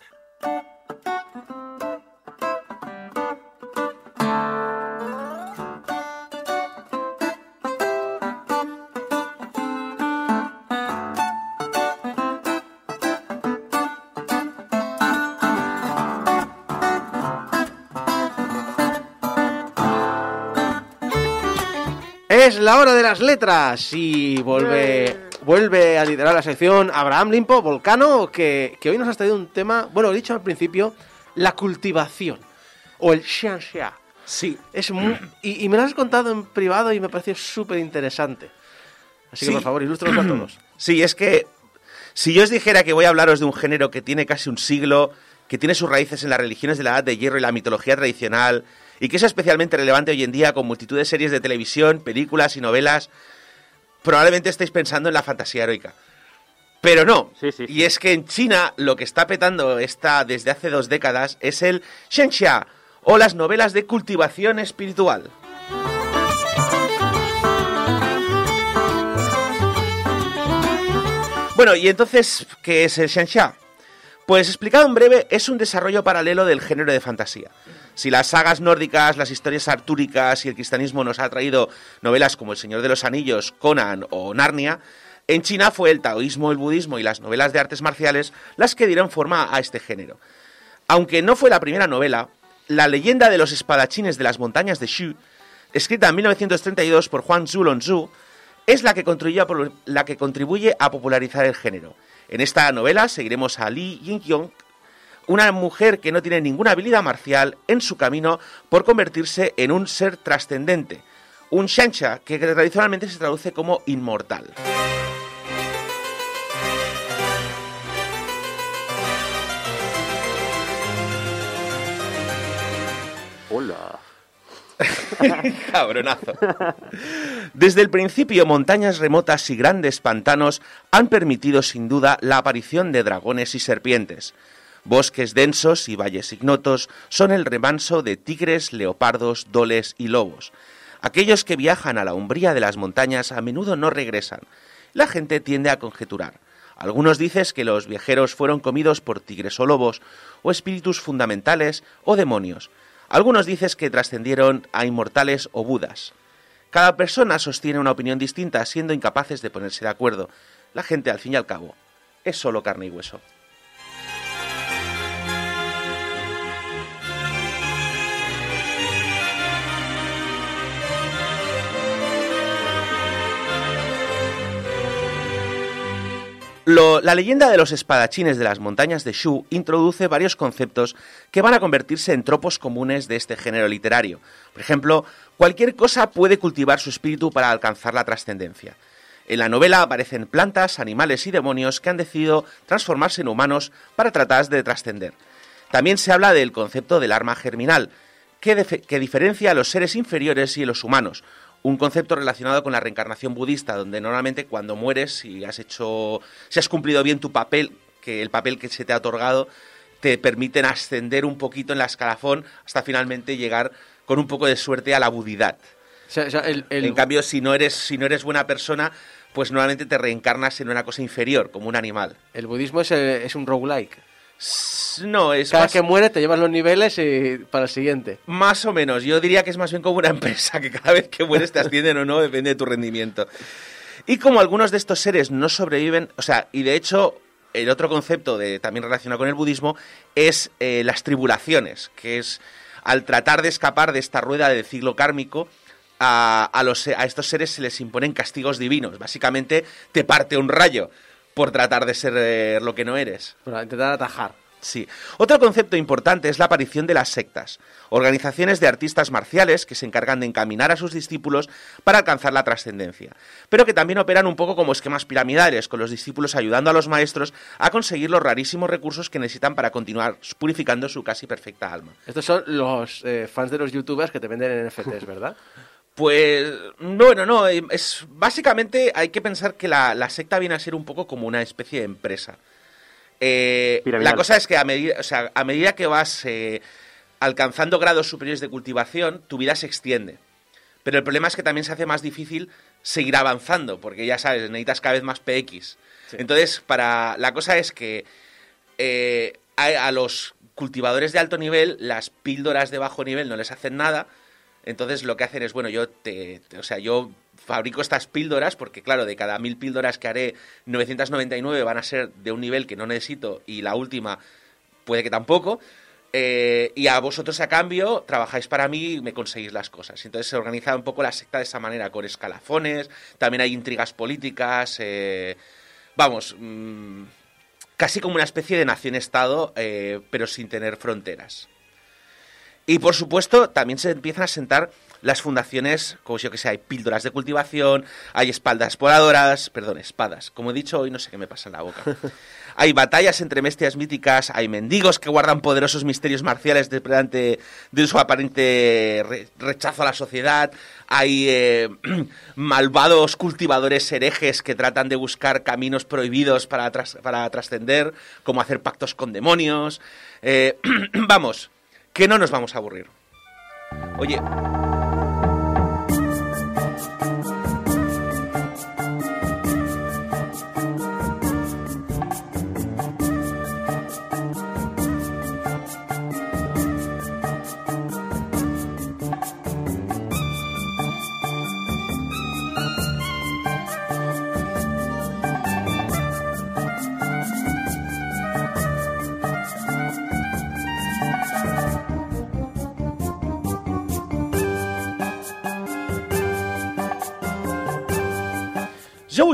Es la hora de las letras y vuelve, vuelve a liderar la sección Abraham Limpo, Volcano, que, que hoy nos has traído un tema, bueno, he dicho al principio, la cultivación o el xianxia. Sí. Es muy- y, y me lo has contado en privado y me pareció súper interesante. Así que Sí. por favor, ilústranos a todos. Sí, es que si yo os dijera que voy a hablaros de un género que tiene casi un siglo, que tiene sus raíces en las religiones de la Edad de Hierro y la mitología tradicional, y que es especialmente relevante hoy en día con multitud de series de televisión, películas y novelas, probablemente estéis pensando en la fantasía heroica. Pero no. Sí, sí, sí. Y es que en China lo que está petando esta desde hace dos décadas es el Shenxia o las novelas de cultivación espiritual. Bueno, y entonces, ¿qué es el Shenxia? Pues explicado en breve, es un desarrollo paralelo del género de fantasía. Si las sagas nórdicas, las historias artúricas y el cristianismo nos ha traído novelas como El Señor de los Anillos, Conan o Narnia, en China fue el taoísmo, el budismo y las novelas de artes marciales las que dieron forma a este género. Aunque no fue la primera novela, la leyenda de los espadachines de las montañas de Shu, escrita en 1932 por Juan Zhu es la que, la que contribuye a popularizar el género. En esta novela seguiremos a Li Yingyong, una mujer que no tiene ninguna habilidad marcial en su camino por convertirse en un ser trascendente, un Shansha que tradicionalmente se traduce como inmortal. Hola. Cabronazo. Desde el principio, montañas remotas y grandes pantanos han permitido sin duda la aparición de dragones y serpientes. Bosques densos y valles ignotos son el remanso de tigres, leopardos, doles y lobos. Aquellos que viajan a la umbría de las montañas a menudo no regresan. La gente tiende a conjeturar. Algunos dicen que los viajeros fueron comidos por tigres o lobos, o espíritus fundamentales o demonios. Algunos dicen que trascendieron a inmortales o budas. Cada persona sostiene una opinión distinta, siendo incapaces de ponerse de acuerdo. La gente, al fin y al cabo, es solo carne y hueso. La leyenda de los espadachines de las montañas de Shu introduce varios conceptos que van a convertirse en tropos comunes de este género literario. Por ejemplo, cualquier cosa puede cultivar su espíritu para alcanzar la trascendencia. En la novela aparecen plantas, animales y demonios que han decidido transformarse en humanos para tratar de trascender. También se habla del concepto del arma germinal, que, que diferencia a los seres inferiores y a los humanos. Un concepto relacionado con la reencarnación budista, donde normalmente cuando mueres y has hecho, si has cumplido bien tu papel, que el papel que se te ha otorgado, te permiten ascender un poquito en la escalafón hasta finalmente llegar con un poco de suerte a la budidad. O sea, o sea, el- el- En cambio, si no eres, si no eres buena persona, pues normalmente te reencarnas en una cosa inferior, como un animal. el budismo es, eh, es un roguelike. No, es Cada más, que muere te llevas los niveles y para el siguiente. más o menos. Yo diría que es más bien como una empresa, que cada vez que mueres te ascienden o no, depende de tu rendimiento. Y como algunos de estos seres no sobreviven, o sea, y de hecho, el otro concepto de, también relacionado con el budismo es eh, las tribulaciones, que es al tratar de escapar de esta rueda del ciclo kármico, a, a los, a estos seres se les imponen castigos divinos. Básicamente te parte un rayo por tratar de ser eh, lo que no eres. Para intentar atajar. Sí. Otro concepto importante es la aparición de las sectas, organizaciones de artistas marciales que se encargan de encaminar a sus discípulos para alcanzar la trascendencia, pero que también operan un poco como esquemas piramidales, con los discípulos ayudando a los maestros a conseguir los rarísimos recursos que necesitan para continuar purificando su casi perfecta alma. Estos son los eh, fans de los youtubers que te venden NFTs, ¿verdad? Pues bueno, no, eh, es básicamente hay que pensar que la, la secta viene a ser un poco como una especie de empresa. Eh, la cosa es que a medida, o sea, a medida que vas eh, alcanzando grados superiores de cultivación, tu vida se extiende. Pero el problema es que también se hace más difícil seguir avanzando, porque ya sabes, necesitas cada vez más PX. Entonces, para la cosa es que eh, a, a los cultivadores de alto nivel, las píldoras de bajo nivel no les hacen nada. Entonces lo que hacen es, bueno, yo te, o sea, yo fabrico estas píldoras porque claro, de cada mil píldoras que haré, 999 van a ser de un nivel que no necesito y la última puede que tampoco. Eh, y a vosotros a cambio trabajáis para mí y me conseguís las cosas. Entonces se organiza un poco la secta de esa manera, con escalafones, también hay intrigas políticas, eh, vamos, mm, casi como una especie de nación-estado, eh, pero sin tener fronteras. Y por supuesto, también se empiezan a sentar las fundaciones, como si yo que sé, hay píldoras de cultivación, hay espaldas voladoras, perdón, espadas. Como he dicho, hoy no sé qué me pasa en la boca. Hay batallas entre bestias míticas, hay mendigos que guardan poderosos misterios marciales delante de su aparente re- rechazo a la sociedad, hay eh, malvados cultivadores herejes que tratan de buscar caminos prohibidos para, tras- para trascender, como hacer pactos con demonios. Eh, vamos, que no nos vamos a aburrir. Oye,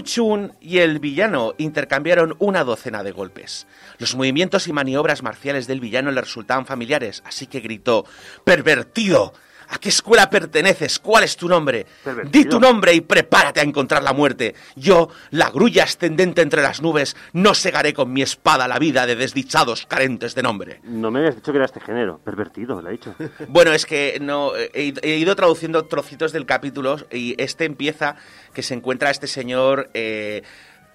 Chun y el villano intercambiaron una docena de golpes. Los movimientos y maniobras marciales del villano le resultaban familiares, así que gritó ¡Pervertido! ¿A qué escuela perteneces? ¿Cuál es tu nombre? Pervertido. Di tu nombre y prepárate a encontrar la muerte. Yo, la grulla ascendente entre las nubes, no segaré con mi espada la vida de desdichados carentes de nombre. No me habías dicho que era este género. Pervertido, lo he dicho. Bueno, es que no he, he ido traduciendo trocitos del capítulo y este empieza que se encuentra este señor eh,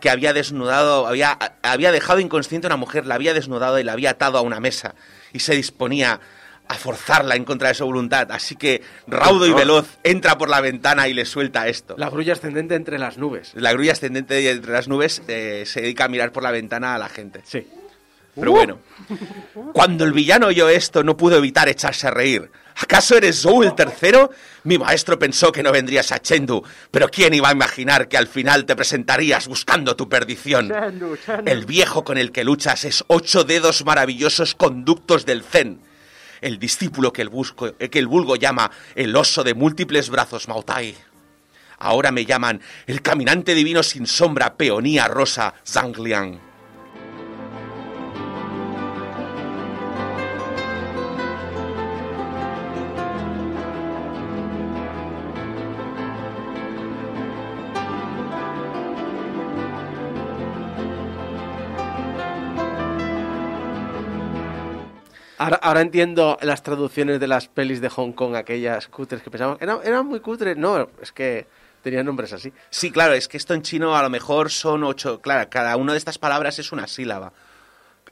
que había desnudado, había, había dejado inconsciente a una mujer, la había desnudado y la había atado a una mesa y se disponía a forzarla en contra de su voluntad. Así que raudo y veloz entra por la ventana y le suelta esto. La grulla ascendente entre las nubes. La grulla ascendente de entre las nubes eh, se dedica a mirar por la ventana a la gente. Sí. Pero bueno, cuando el villano oyó esto, no pudo evitar echarse a reír. ¿Acaso eres Zou el tercero? Mi maestro pensó que no vendrías a Chendu, pero ¿quién iba a imaginar que al final te presentarías buscando tu perdición? El viejo con el que luchas es ocho dedos maravillosos conductos del Zen. El discípulo que el, busco- que el vulgo llama el oso de múltiples brazos Mautai. Ahora me llaman el caminante divino sin sombra peonía rosa Zangliang. Ahora, ahora entiendo las traducciones de las pelis de Hong Kong, aquellas cutres que pensamos. Eran, eran muy cutres. No, es que tenían nombres así. Sí, claro, es que esto en chino a lo mejor son ocho. Claro, cada una de estas palabras es una sílaba.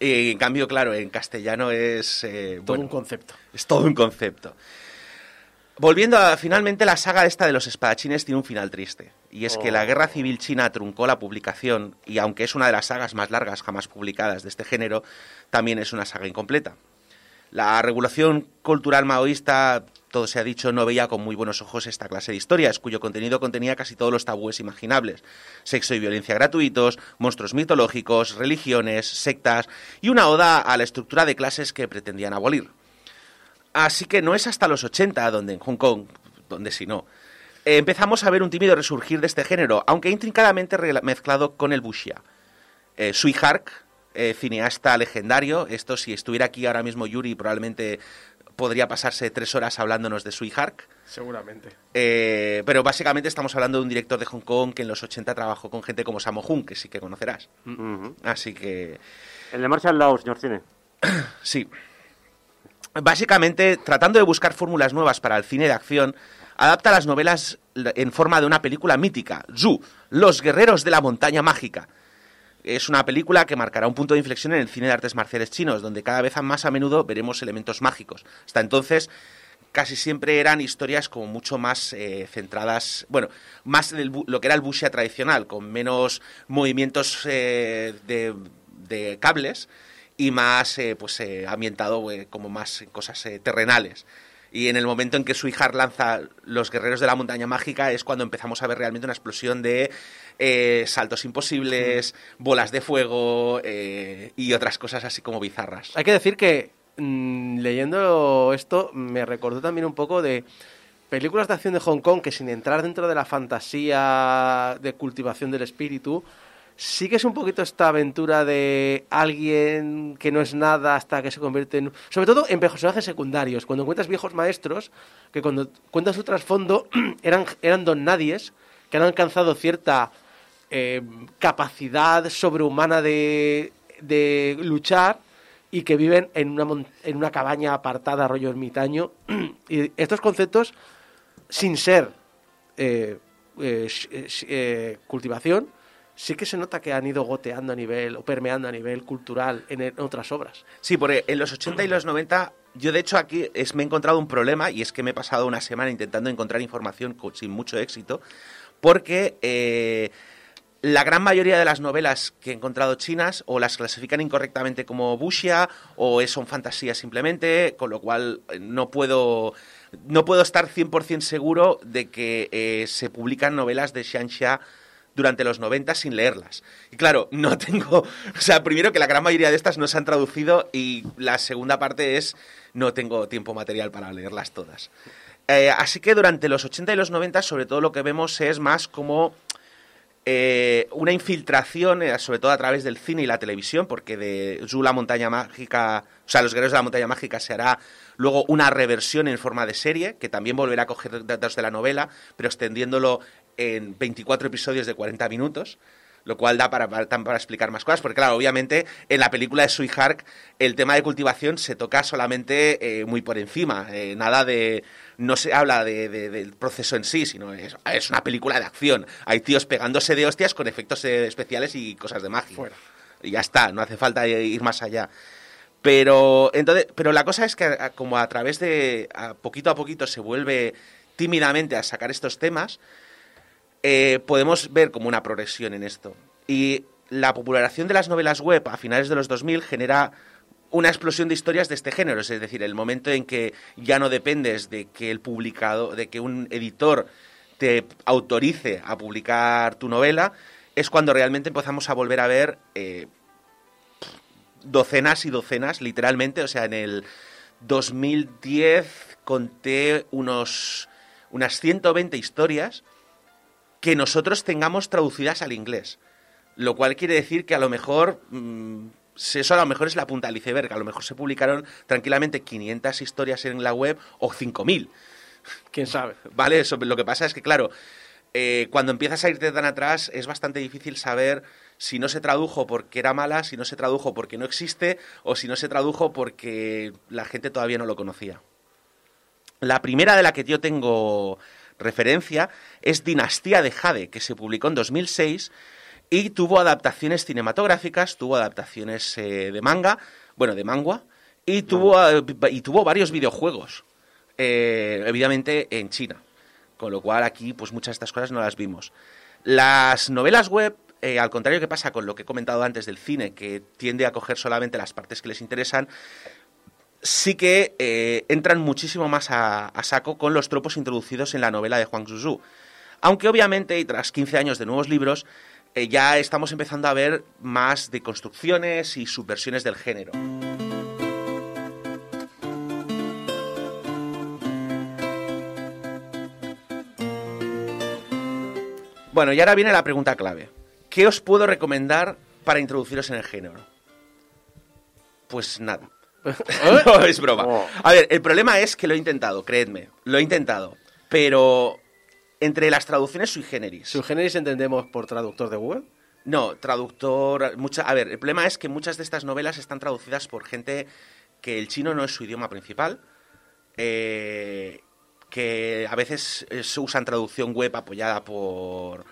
Y en cambio, claro, en castellano es. eh, Todo bueno, un concepto. es todo un concepto. Volviendo a. Finalmente, la saga esta de los espadachines tiene un final triste. Y es que la guerra civil china truncó la publicación. Y aunque es una de las sagas más largas jamás publicadas de este género, también es una saga incompleta. La regulación cultural maoísta, todo se ha dicho, no veía con muy buenos ojos esta clase de historias, cuyo contenido contenía casi todos los tabúes imaginables. Sexo y violencia gratuitos, monstruos mitológicos, religiones, sectas y una oda a la estructura de clases que pretendían abolir. Así que no es hasta los 80 donde en Hong Kong, donde si no, eh, empezamos a ver un tímido resurgir de este género, aunque intrincadamente mezclado con el wuxia. Eh, Sui Hark, eh, cineasta legendario, esto si estuviera aquí ahora mismo Yuri probablemente podría pasarse tres horas hablándonos de Sui Hark. Seguramente. Eh, pero básicamente estamos hablando de un director de Hong Kong que en los 80 trabajó con gente como Sammo Hung, que sí que conocerás. Así que El de Marshall Law, señor Cine. Sí. Básicamente, tratando de buscar fórmulas nuevas para el cine de acción, adapta las novelas en forma de una película mítica, Zhu, Los Guerreros de la Montaña Mágica. Es una película que marcará un punto de inflexión en el cine de artes marciales chinos, donde cada vez más a menudo veremos elementos mágicos. Hasta entonces, casi siempre eran historias como mucho más eh, centradas, bueno, más del lo que era el wuxia tradicional, con menos movimientos eh, de, de cables y más eh, pues eh, ambientado eh, como más cosas terrenales. Y en el momento en que Suihar lanza Los Guerreros de la Montaña Mágica es cuando empezamos a ver realmente una explosión de eh, saltos imposibles, bolas de fuego eh, y otras cosas así como bizarras. Hay que decir que mm, leyendo esto me recordó también un poco de películas de acción de Hong Kong que sin entrar dentro de la fantasía de cultivación del espíritu, sí que es un poquito esta aventura de alguien que no es nada hasta que se convierte en... Sobre todo en personajes secundarios. Cuando encuentras viejos maestros, que cuando cuentas su trasfondo eran, eran don nadies, que han alcanzado cierta eh, capacidad sobrehumana de, de luchar y que viven en una, en una cabaña apartada, rollo ermitaño. y estos conceptos, sin ser eh, eh, eh, eh, cultivación, sí que se nota que han ido goteando a nivel o permeando a nivel cultural en, otras obras. Sí, porque en los 80 y los 90, yo de hecho aquí me he encontrado un problema y es que me he pasado una semana intentando encontrar información sin mucho éxito, porque eh, la gran mayoría de las novelas que he encontrado chinas o las clasifican incorrectamente como wuxia o son fantasías simplemente, con lo cual eh, no puedo... No puedo estar 100% seguro de que eh, se publican novelas de Xianxia durante los 90 sin leerlas. Y claro, no tengo, o sea, primero que la gran mayoría de estas no se han traducido y la segunda parte es no tengo tiempo material para leerlas todas. Eh, así que durante los 80 y los 90 sobre todo lo que vemos es más como eh, una infiltración, eh, sobre todo a través del cine y la televisión, porque de Zu la montaña mágica, o sea, los guerreros de la montaña mágica se hará luego una reversión en forma de serie, que también volverá a coger datos de la novela, pero extendiéndolo en 24 episodios de 40 minutos lo cual da para, para, para explicar más cosas, porque claro, obviamente en la película de Sweetheart el tema de cultivación se toca solamente eh, muy por encima, eh, nada de... no se habla de, de- del proceso en sí, sino es, es una película de acción, hay tíos pegándose de hostias con efectos eh, especiales y cosas de magia. Y ya está, no hace falta ir más allá. Pero, entonces, pero la cosa es que como a través de, a poquito a poquito se vuelve tímidamente a sacar estos temas, eh, podemos ver como una progresión en esto. Y la popularización de las novelas web a finales de los 2000 genera una explosión de historias de este género, es decir, el momento en que ya no dependes de que el publicado, de que un editor te autorice a publicar tu novela, es cuando realmente empezamos a volver a ver eh, docenas y docenas, literalmente, o sea, en el 2010 conté unos unas 120 historias que nosotros tengamos traducidas al inglés. Lo cual quiere decir que a lo mejor, mm, eso a lo mejor es la punta del iceberg, a lo mejor se publicaron tranquilamente 500 historias en la web o 5.000. ¿Quién sabe? ¿Vale? Eso, lo que pasa es que, claro, eh, cuando empiezas a irte tan atrás es bastante difícil saber si no se tradujo porque era mala, si no se tradujo porque no existe o si no se tradujo porque la gente todavía no lo conocía. La primera de la que yo tengo referencia es Dinastía de Jade, que se publicó en 2006 y tuvo adaptaciones cinematográficas, tuvo adaptaciones eh, de manga, bueno, de manga, y tuvo, eh, y tuvo varios videojuegos, eh, evidentemente en China. Con lo cual aquí, pues muchas de estas cosas no las vimos. Las novelas web, eh, al contrario que pasa con lo que he comentado antes del cine, que tiende a coger solamente las partes que les interesan, sí que eh, entran muchísimo más a, saco con los tropos introducidos en la novela de Juan Zuzú. Aunque obviamente, y tras 15 años de nuevos libros, eh, ya estamos empezando a ver más de construcciones y subversiones del género. Bueno, y ahora viene la pregunta clave. ¿Qué os puedo recomendar para introduciros en el género? Pues nada. no, es broma. A ver, el problema es que lo he intentado, creedme. Lo he intentado. Pero entre las traducciones sui generis. ¿Su generis entendemos por traductor de Google? No, traductor. Mucha, a ver, el problema es que muchas de estas novelas están traducidas por gente que el chino no es su idioma principal. eh, que a veces eh, se usan traducción web apoyada por,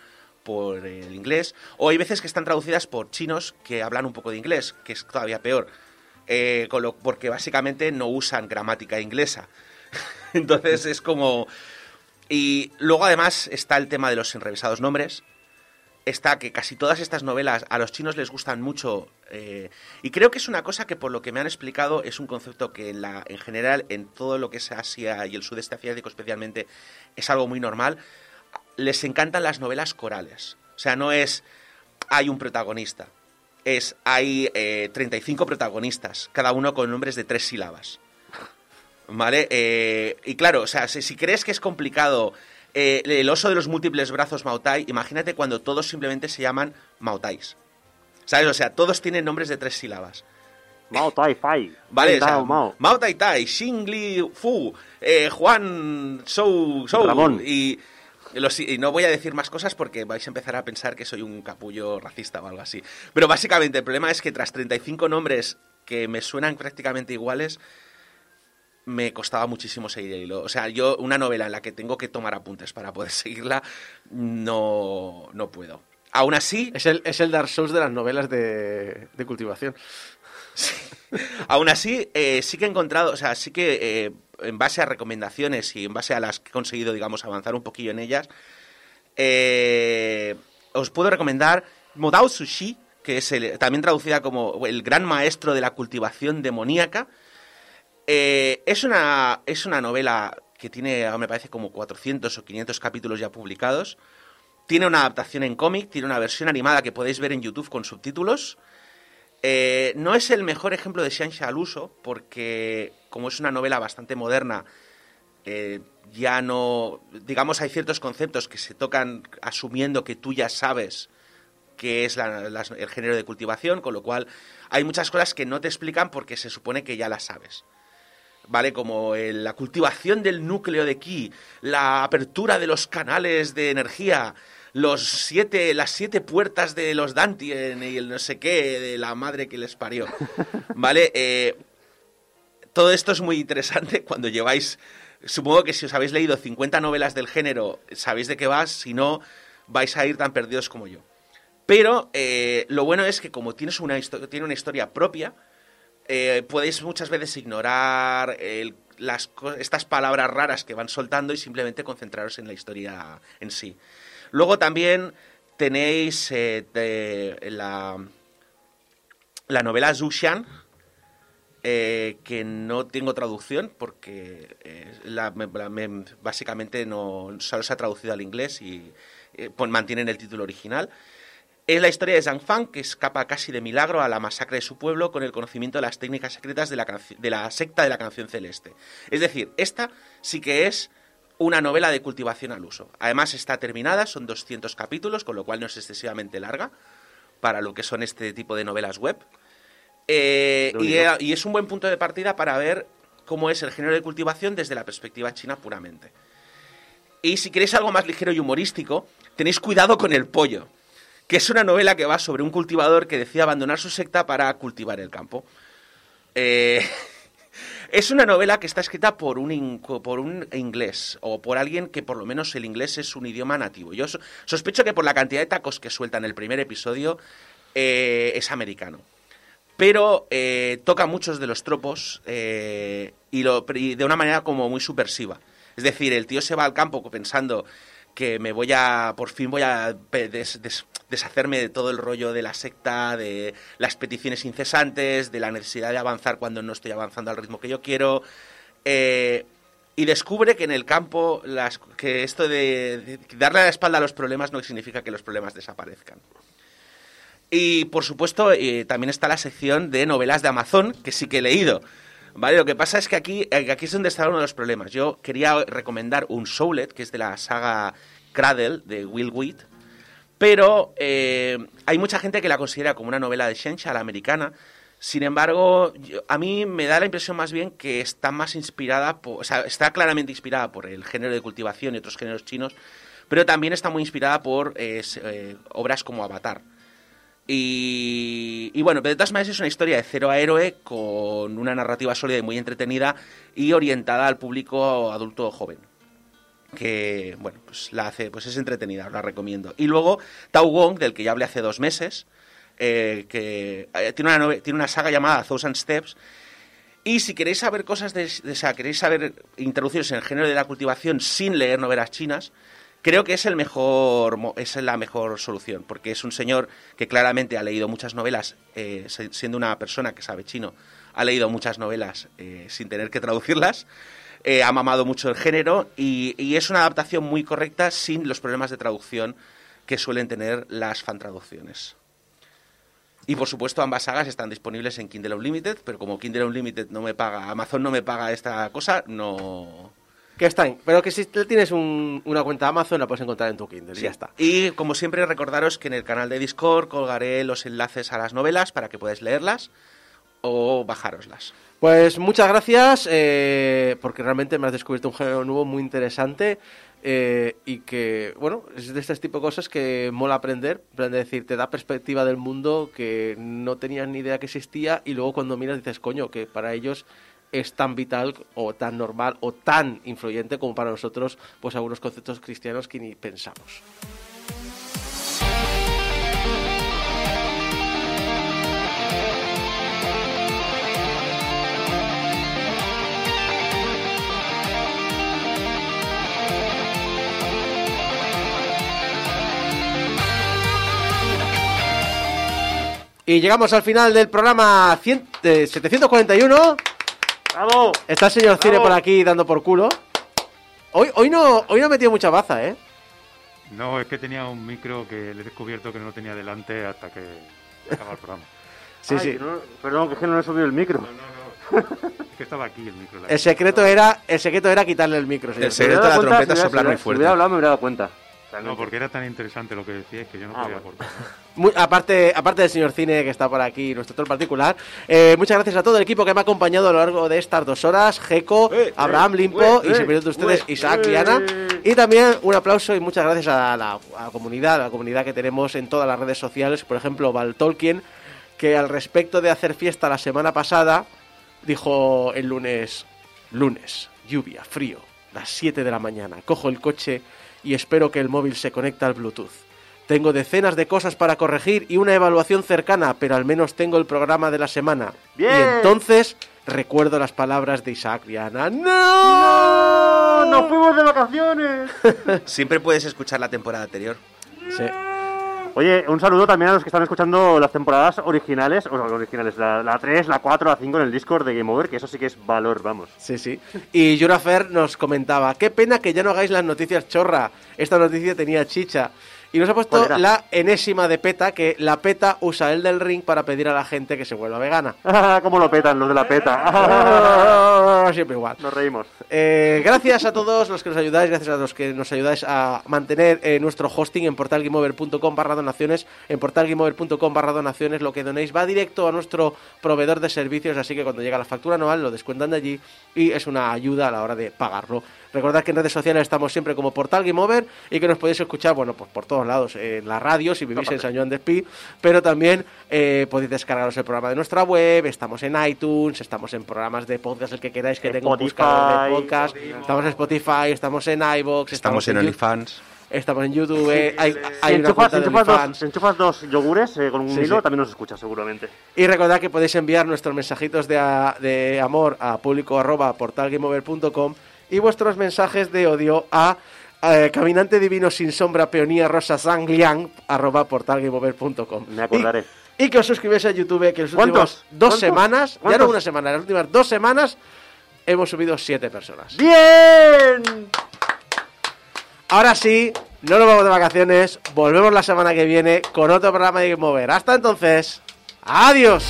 por el inglés. O hay veces que están traducidas por chinos que hablan un poco de inglés, que es todavía peor. Eh, porque básicamente no usan gramática inglesa. Entonces es como. Y luego además está el tema de los enrevesados nombres. Está que casi todas estas novelas a los chinos les gustan mucho. eh, y creo que es una cosa que por lo que me han explicado es un concepto que en, en general en todo lo que es Asia y el sudeste asiático especialmente es algo muy normal. Les encantan las novelas corales. O sea, no es hay un protagonista. Es hay eh, 35 protagonistas, cada uno con nombres de tres sílabas. ¿Vale? Eh, y claro, o sea, si, si crees que es complicado eh, el oso de los múltiples brazos Mautai, imagínate cuando todos simplemente se llaman Mautais. ¿Sabes? O sea, todos tienen nombres de tres sílabas. Mao Tai Fai. Vale, o sea, Tao Mao. Mao Tai Tai, Xing Li Fu, eh, Juan Shou Shou Ramón. y, los- y no voy a decir más cosas porque vais a empezar a pensar que soy un capullo racista o algo así. Pero básicamente el problema es que tras 35 nombres que me suenan prácticamente iguales, me costaba muchísimo seguir el hilo. O sea, yo una novela en la que tengo que tomar apuntes para poder seguirla, no, no puedo. Aún así, Es el, es el Dark Souls de las novelas de, de cultivación. Aún así, eh, sí que he encontrado, o sea, sí que eh, en base a recomendaciones y en base a las que he conseguido, digamos, avanzar un poquillo en ellas, eh, os puedo recomendar Modao Sushi, que es el- también traducida como el gran maestro de la cultivación demoníaca. Eh, es, una, es una novela que tiene, me parece, como 400 o 500 capítulos ya publicados. Tiene una adaptación en cómic, tiene una versión animada que podéis ver en YouTube con subtítulos. Eh, no es el mejor ejemplo de Xianxia al uso, porque como es una novela bastante moderna, eh, ya no, digamos, hay ciertos conceptos que se tocan asumiendo que tú ya sabes qué es el género de cultivación, con lo cual hay muchas cosas que no te explican porque se supone que ya las sabes. ¿Vale? Como el- la cultivación del núcleo de ki, la apertura de los canales de energía, los siete, las siete puertas de los Dantien y el no sé qué de la madre que les parió. ¿Vale? Eh, todo esto es muy interesante cuando lleváis. Supongo que si os habéis leído 50 novelas del género, sabéis de qué vas, si no, vais a ir tan perdidos como yo. Pero eh, lo bueno es que como tienes una tiene una historia propia, eh, podéis muchas veces ignorar el- las, estas palabras raras que van soltando y simplemente concentraros en la historia en sí. Luego también tenéis eh, la, la novela Zushan, eh, que no tengo traducción porque eh, básicamente no solo se ha traducido al inglés y eh, pues mantienen el título original. Es la historia de Zhang Fang, que escapa casi de milagro a la masacre de su pueblo con el conocimiento de las técnicas secretas de la, de la secta de la canción celeste. Es decir, esta sí que es una novela de cultivación al uso. Además está terminada, son 200 capítulos, con lo cual no es excesivamente larga para lo que son este tipo de novelas web. Eh, y es un buen punto de partida para ver cómo es el género de cultivación desde la perspectiva china puramente. Y si queréis algo más ligero y humorístico, tenéis cuidado con el pollo, que es una novela que va sobre un cultivador que decide abandonar su secta para cultivar el campo. Eh, es una novela que está escrita por un, in- por un inglés o por alguien que por lo menos el inglés es un idioma nativo. Yo so- sospecho que por la cantidad de tacos que suelta en el primer episodio eh, es americano pero eh, toca muchos de los tropos eh, y, lo- y de una manera como muy subversiva. Es decir, el tío se va al campo pensando que me voy a, por fin voy a des- deshacerme de todo el rollo de la secta, de las peticiones incesantes, de la necesidad de avanzar cuando no estoy avanzando al ritmo que yo quiero. eh, y descubre que en el campo las, que esto de, de darle la espalda a los problemas no significa que los problemas desaparezcan. Y por supuesto, eh, también está la sección de novelas de Amazon, que sí que he leído. ¿Vale? Lo que pasa es que aquí, eh, aquí es donde está uno de los problemas. Yo quería recomendar un Soulet, que es de la saga Cradle, de Will Wheat, pero eh, hay mucha gente que la considera como una novela de Shensha, la americana. Sin embargo, a mí me da la impresión más bien que está más inspirada, o sea, está claramente inspirada por el género de cultivación y otros géneros chinos, pero también está muy inspirada por eh, obras como Avatar. Y, y bueno, pero de todas maneras es una historia de cero a héroe con una narrativa sólida y muy entretenida y orientada al público adulto joven. Que, bueno, pues la hace, pues es entretenida, la recomiendo. Y luego Tao Wong, del que ya hablé hace dos meses, eh, que eh, tiene, una tiene una saga llamada Thousand Steps. Y si queréis saber cosas de, de- o sea, queréis saber introduciros en el género de la cultivación sin leer novelas chinas, creo que es el mejor es la mejor solución porque es un señor que claramente ha leído muchas novelas eh, siendo una persona que sabe chino ha leído muchas novelas eh, sin tener que traducirlas eh, ha mamado mucho el género y, y es una adaptación muy correcta sin los problemas de traducción que suelen tener las fan traducciones y por supuesto ambas sagas están disponibles en Kindle Unlimited pero como Kindle Unlimited no me paga Amazon no me paga esta cosa no Que están, pero que si tienes un- una cuenta Amazon la puedes encontrar en tu Kindle, y Sí. ya está. Y como siempre, recordaros que en el canal de Discord colgaré los enlaces a las novelas para que podáis leerlas o bajároslas. Pues muchas gracias, eh, porque realmente me has descubierto un género nuevo muy interesante eh, y que, bueno, es de este tipo de cosas que mola aprender, en plan de decir, te da perspectiva del mundo que no tenías ni idea que existía y luego cuando miras dices, coño, que para ellos es tan vital o tan normal o tan influyente como para nosotros, pues algunos conceptos cristianos que ni pensamos. Y llegamos al final del programa 100 eh, 741. ¡Bravo! Está el señor Cine por aquí dando por culo. Hoy, hoy no hoy no he metido mucha baza, ¿eh? No, es que tenía un micro que le he descubierto que no lo tenía delante hasta que acaba el programa. Sí, Ay, sí. que no- perdón, que es que no le he subido el micro. Es que estaba aquí el micro. la- El secreto era, el secreto era quitarle el micro, señor. El secreto de la trompeta soplar muy Si fuerte. hubiera hablado me hubiera dado cuenta. No, realmente. porque era tan interesante lo que decíais que yo no Ah, podía bueno. aportar. Muy- aparte, aparte del señor Cine que está por aquí, nuestro actor particular, eh, muchas gracias a todo el equipo que me ha acompañado a lo largo de estas dos horas, Geco, Eh, Abraham eh, Limpo eh, y servidor de ustedes, eh, Isaac eh. Viana. Y también un aplauso y muchas gracias a la, a la comunidad, a la comunidad que tenemos en todas las redes sociales, por ejemplo, Val Tolkien, que al respecto de hacer fiesta la semana pasada, dijo el lunes, lunes, lluvia, frío, las 7 de la mañana, cojo el coche y espero que el móvil se conecte al Bluetooth. Tengo decenas de cosas para corregir y una evaluación cercana, pero al menos tengo el programa de la semana. Bien. Y entonces recuerdo las palabras de Isaac Viana. ¡No! ¡No! ¡Nos fuimos de vacaciones! Siempre puedes escuchar la temporada anterior. Sí. Oye, un saludo también a los que están escuchando las temporadas originales, o sea, originales, la, la 3, la 4, la 5 en el Discord de Game Over, que eso sí que es valor, vamos. Sí, sí. Y Jurafer nos comentaba, qué pena que ya no hagáis las noticias chorra. Esta noticia tenía chicha. Y nos ha puesto ¿Cuál era? la enésima de PETA, que la PETA usa el del ring para pedir a la gente que se vuelva vegana. ¿Cómo lo petan los de la peta? Siempre igual. Nos reímos. Eh, gracias a todos los que nos ayudáis, gracias a los que nos ayudáis a mantener eh, nuestro hosting en portalgameover.com barra donaciones. En portalgameover.com barra donaciones lo que donéis va directo a nuestro proveedor de servicios, así que cuando llega la factura anual lo descuentan de allí y es una ayuda a la hora de pagarlo. Recordad que en redes sociales estamos siempre como Portal Game Over y que nos podéis escuchar, bueno, pues por todos lados, en la radio, si vivís en San Juan de Espí, pero también eh, podéis descargaros el programa de nuestra web, estamos en iTunes, estamos en programas de podcast, el que queráis que tenga un buscador de podcast, estamos en Spotify, estamos en iVoox, Estamos en OnlyFans. estamos en YouTube, eh, hay, hay si, una enchufas, cuenta si de enchufas dos, OnlyFans. si enchufas dos yogures eh, con un Sí, hilo, sí. también nos escuchas seguramente. Y recordad que podéis enviar nuestros mensajitos de, a- de amor a público arroba portalgameover.com y vuestros mensajes de odio a eh, caminante divino sin sombra peonía rosa sangliang arroba portalgameover.com. Me acordaré. Y, y que os suscribáis a YouTube, que en las últimas dos ¿Cuántos? semanas, ya no una semana, en las últimas dos semanas hemos subido siete personas. ¡Bien! Ahora sí, no nos vamos de vacaciones, volvemos la semana que viene con otro programa de Game Over. Hasta entonces, adiós.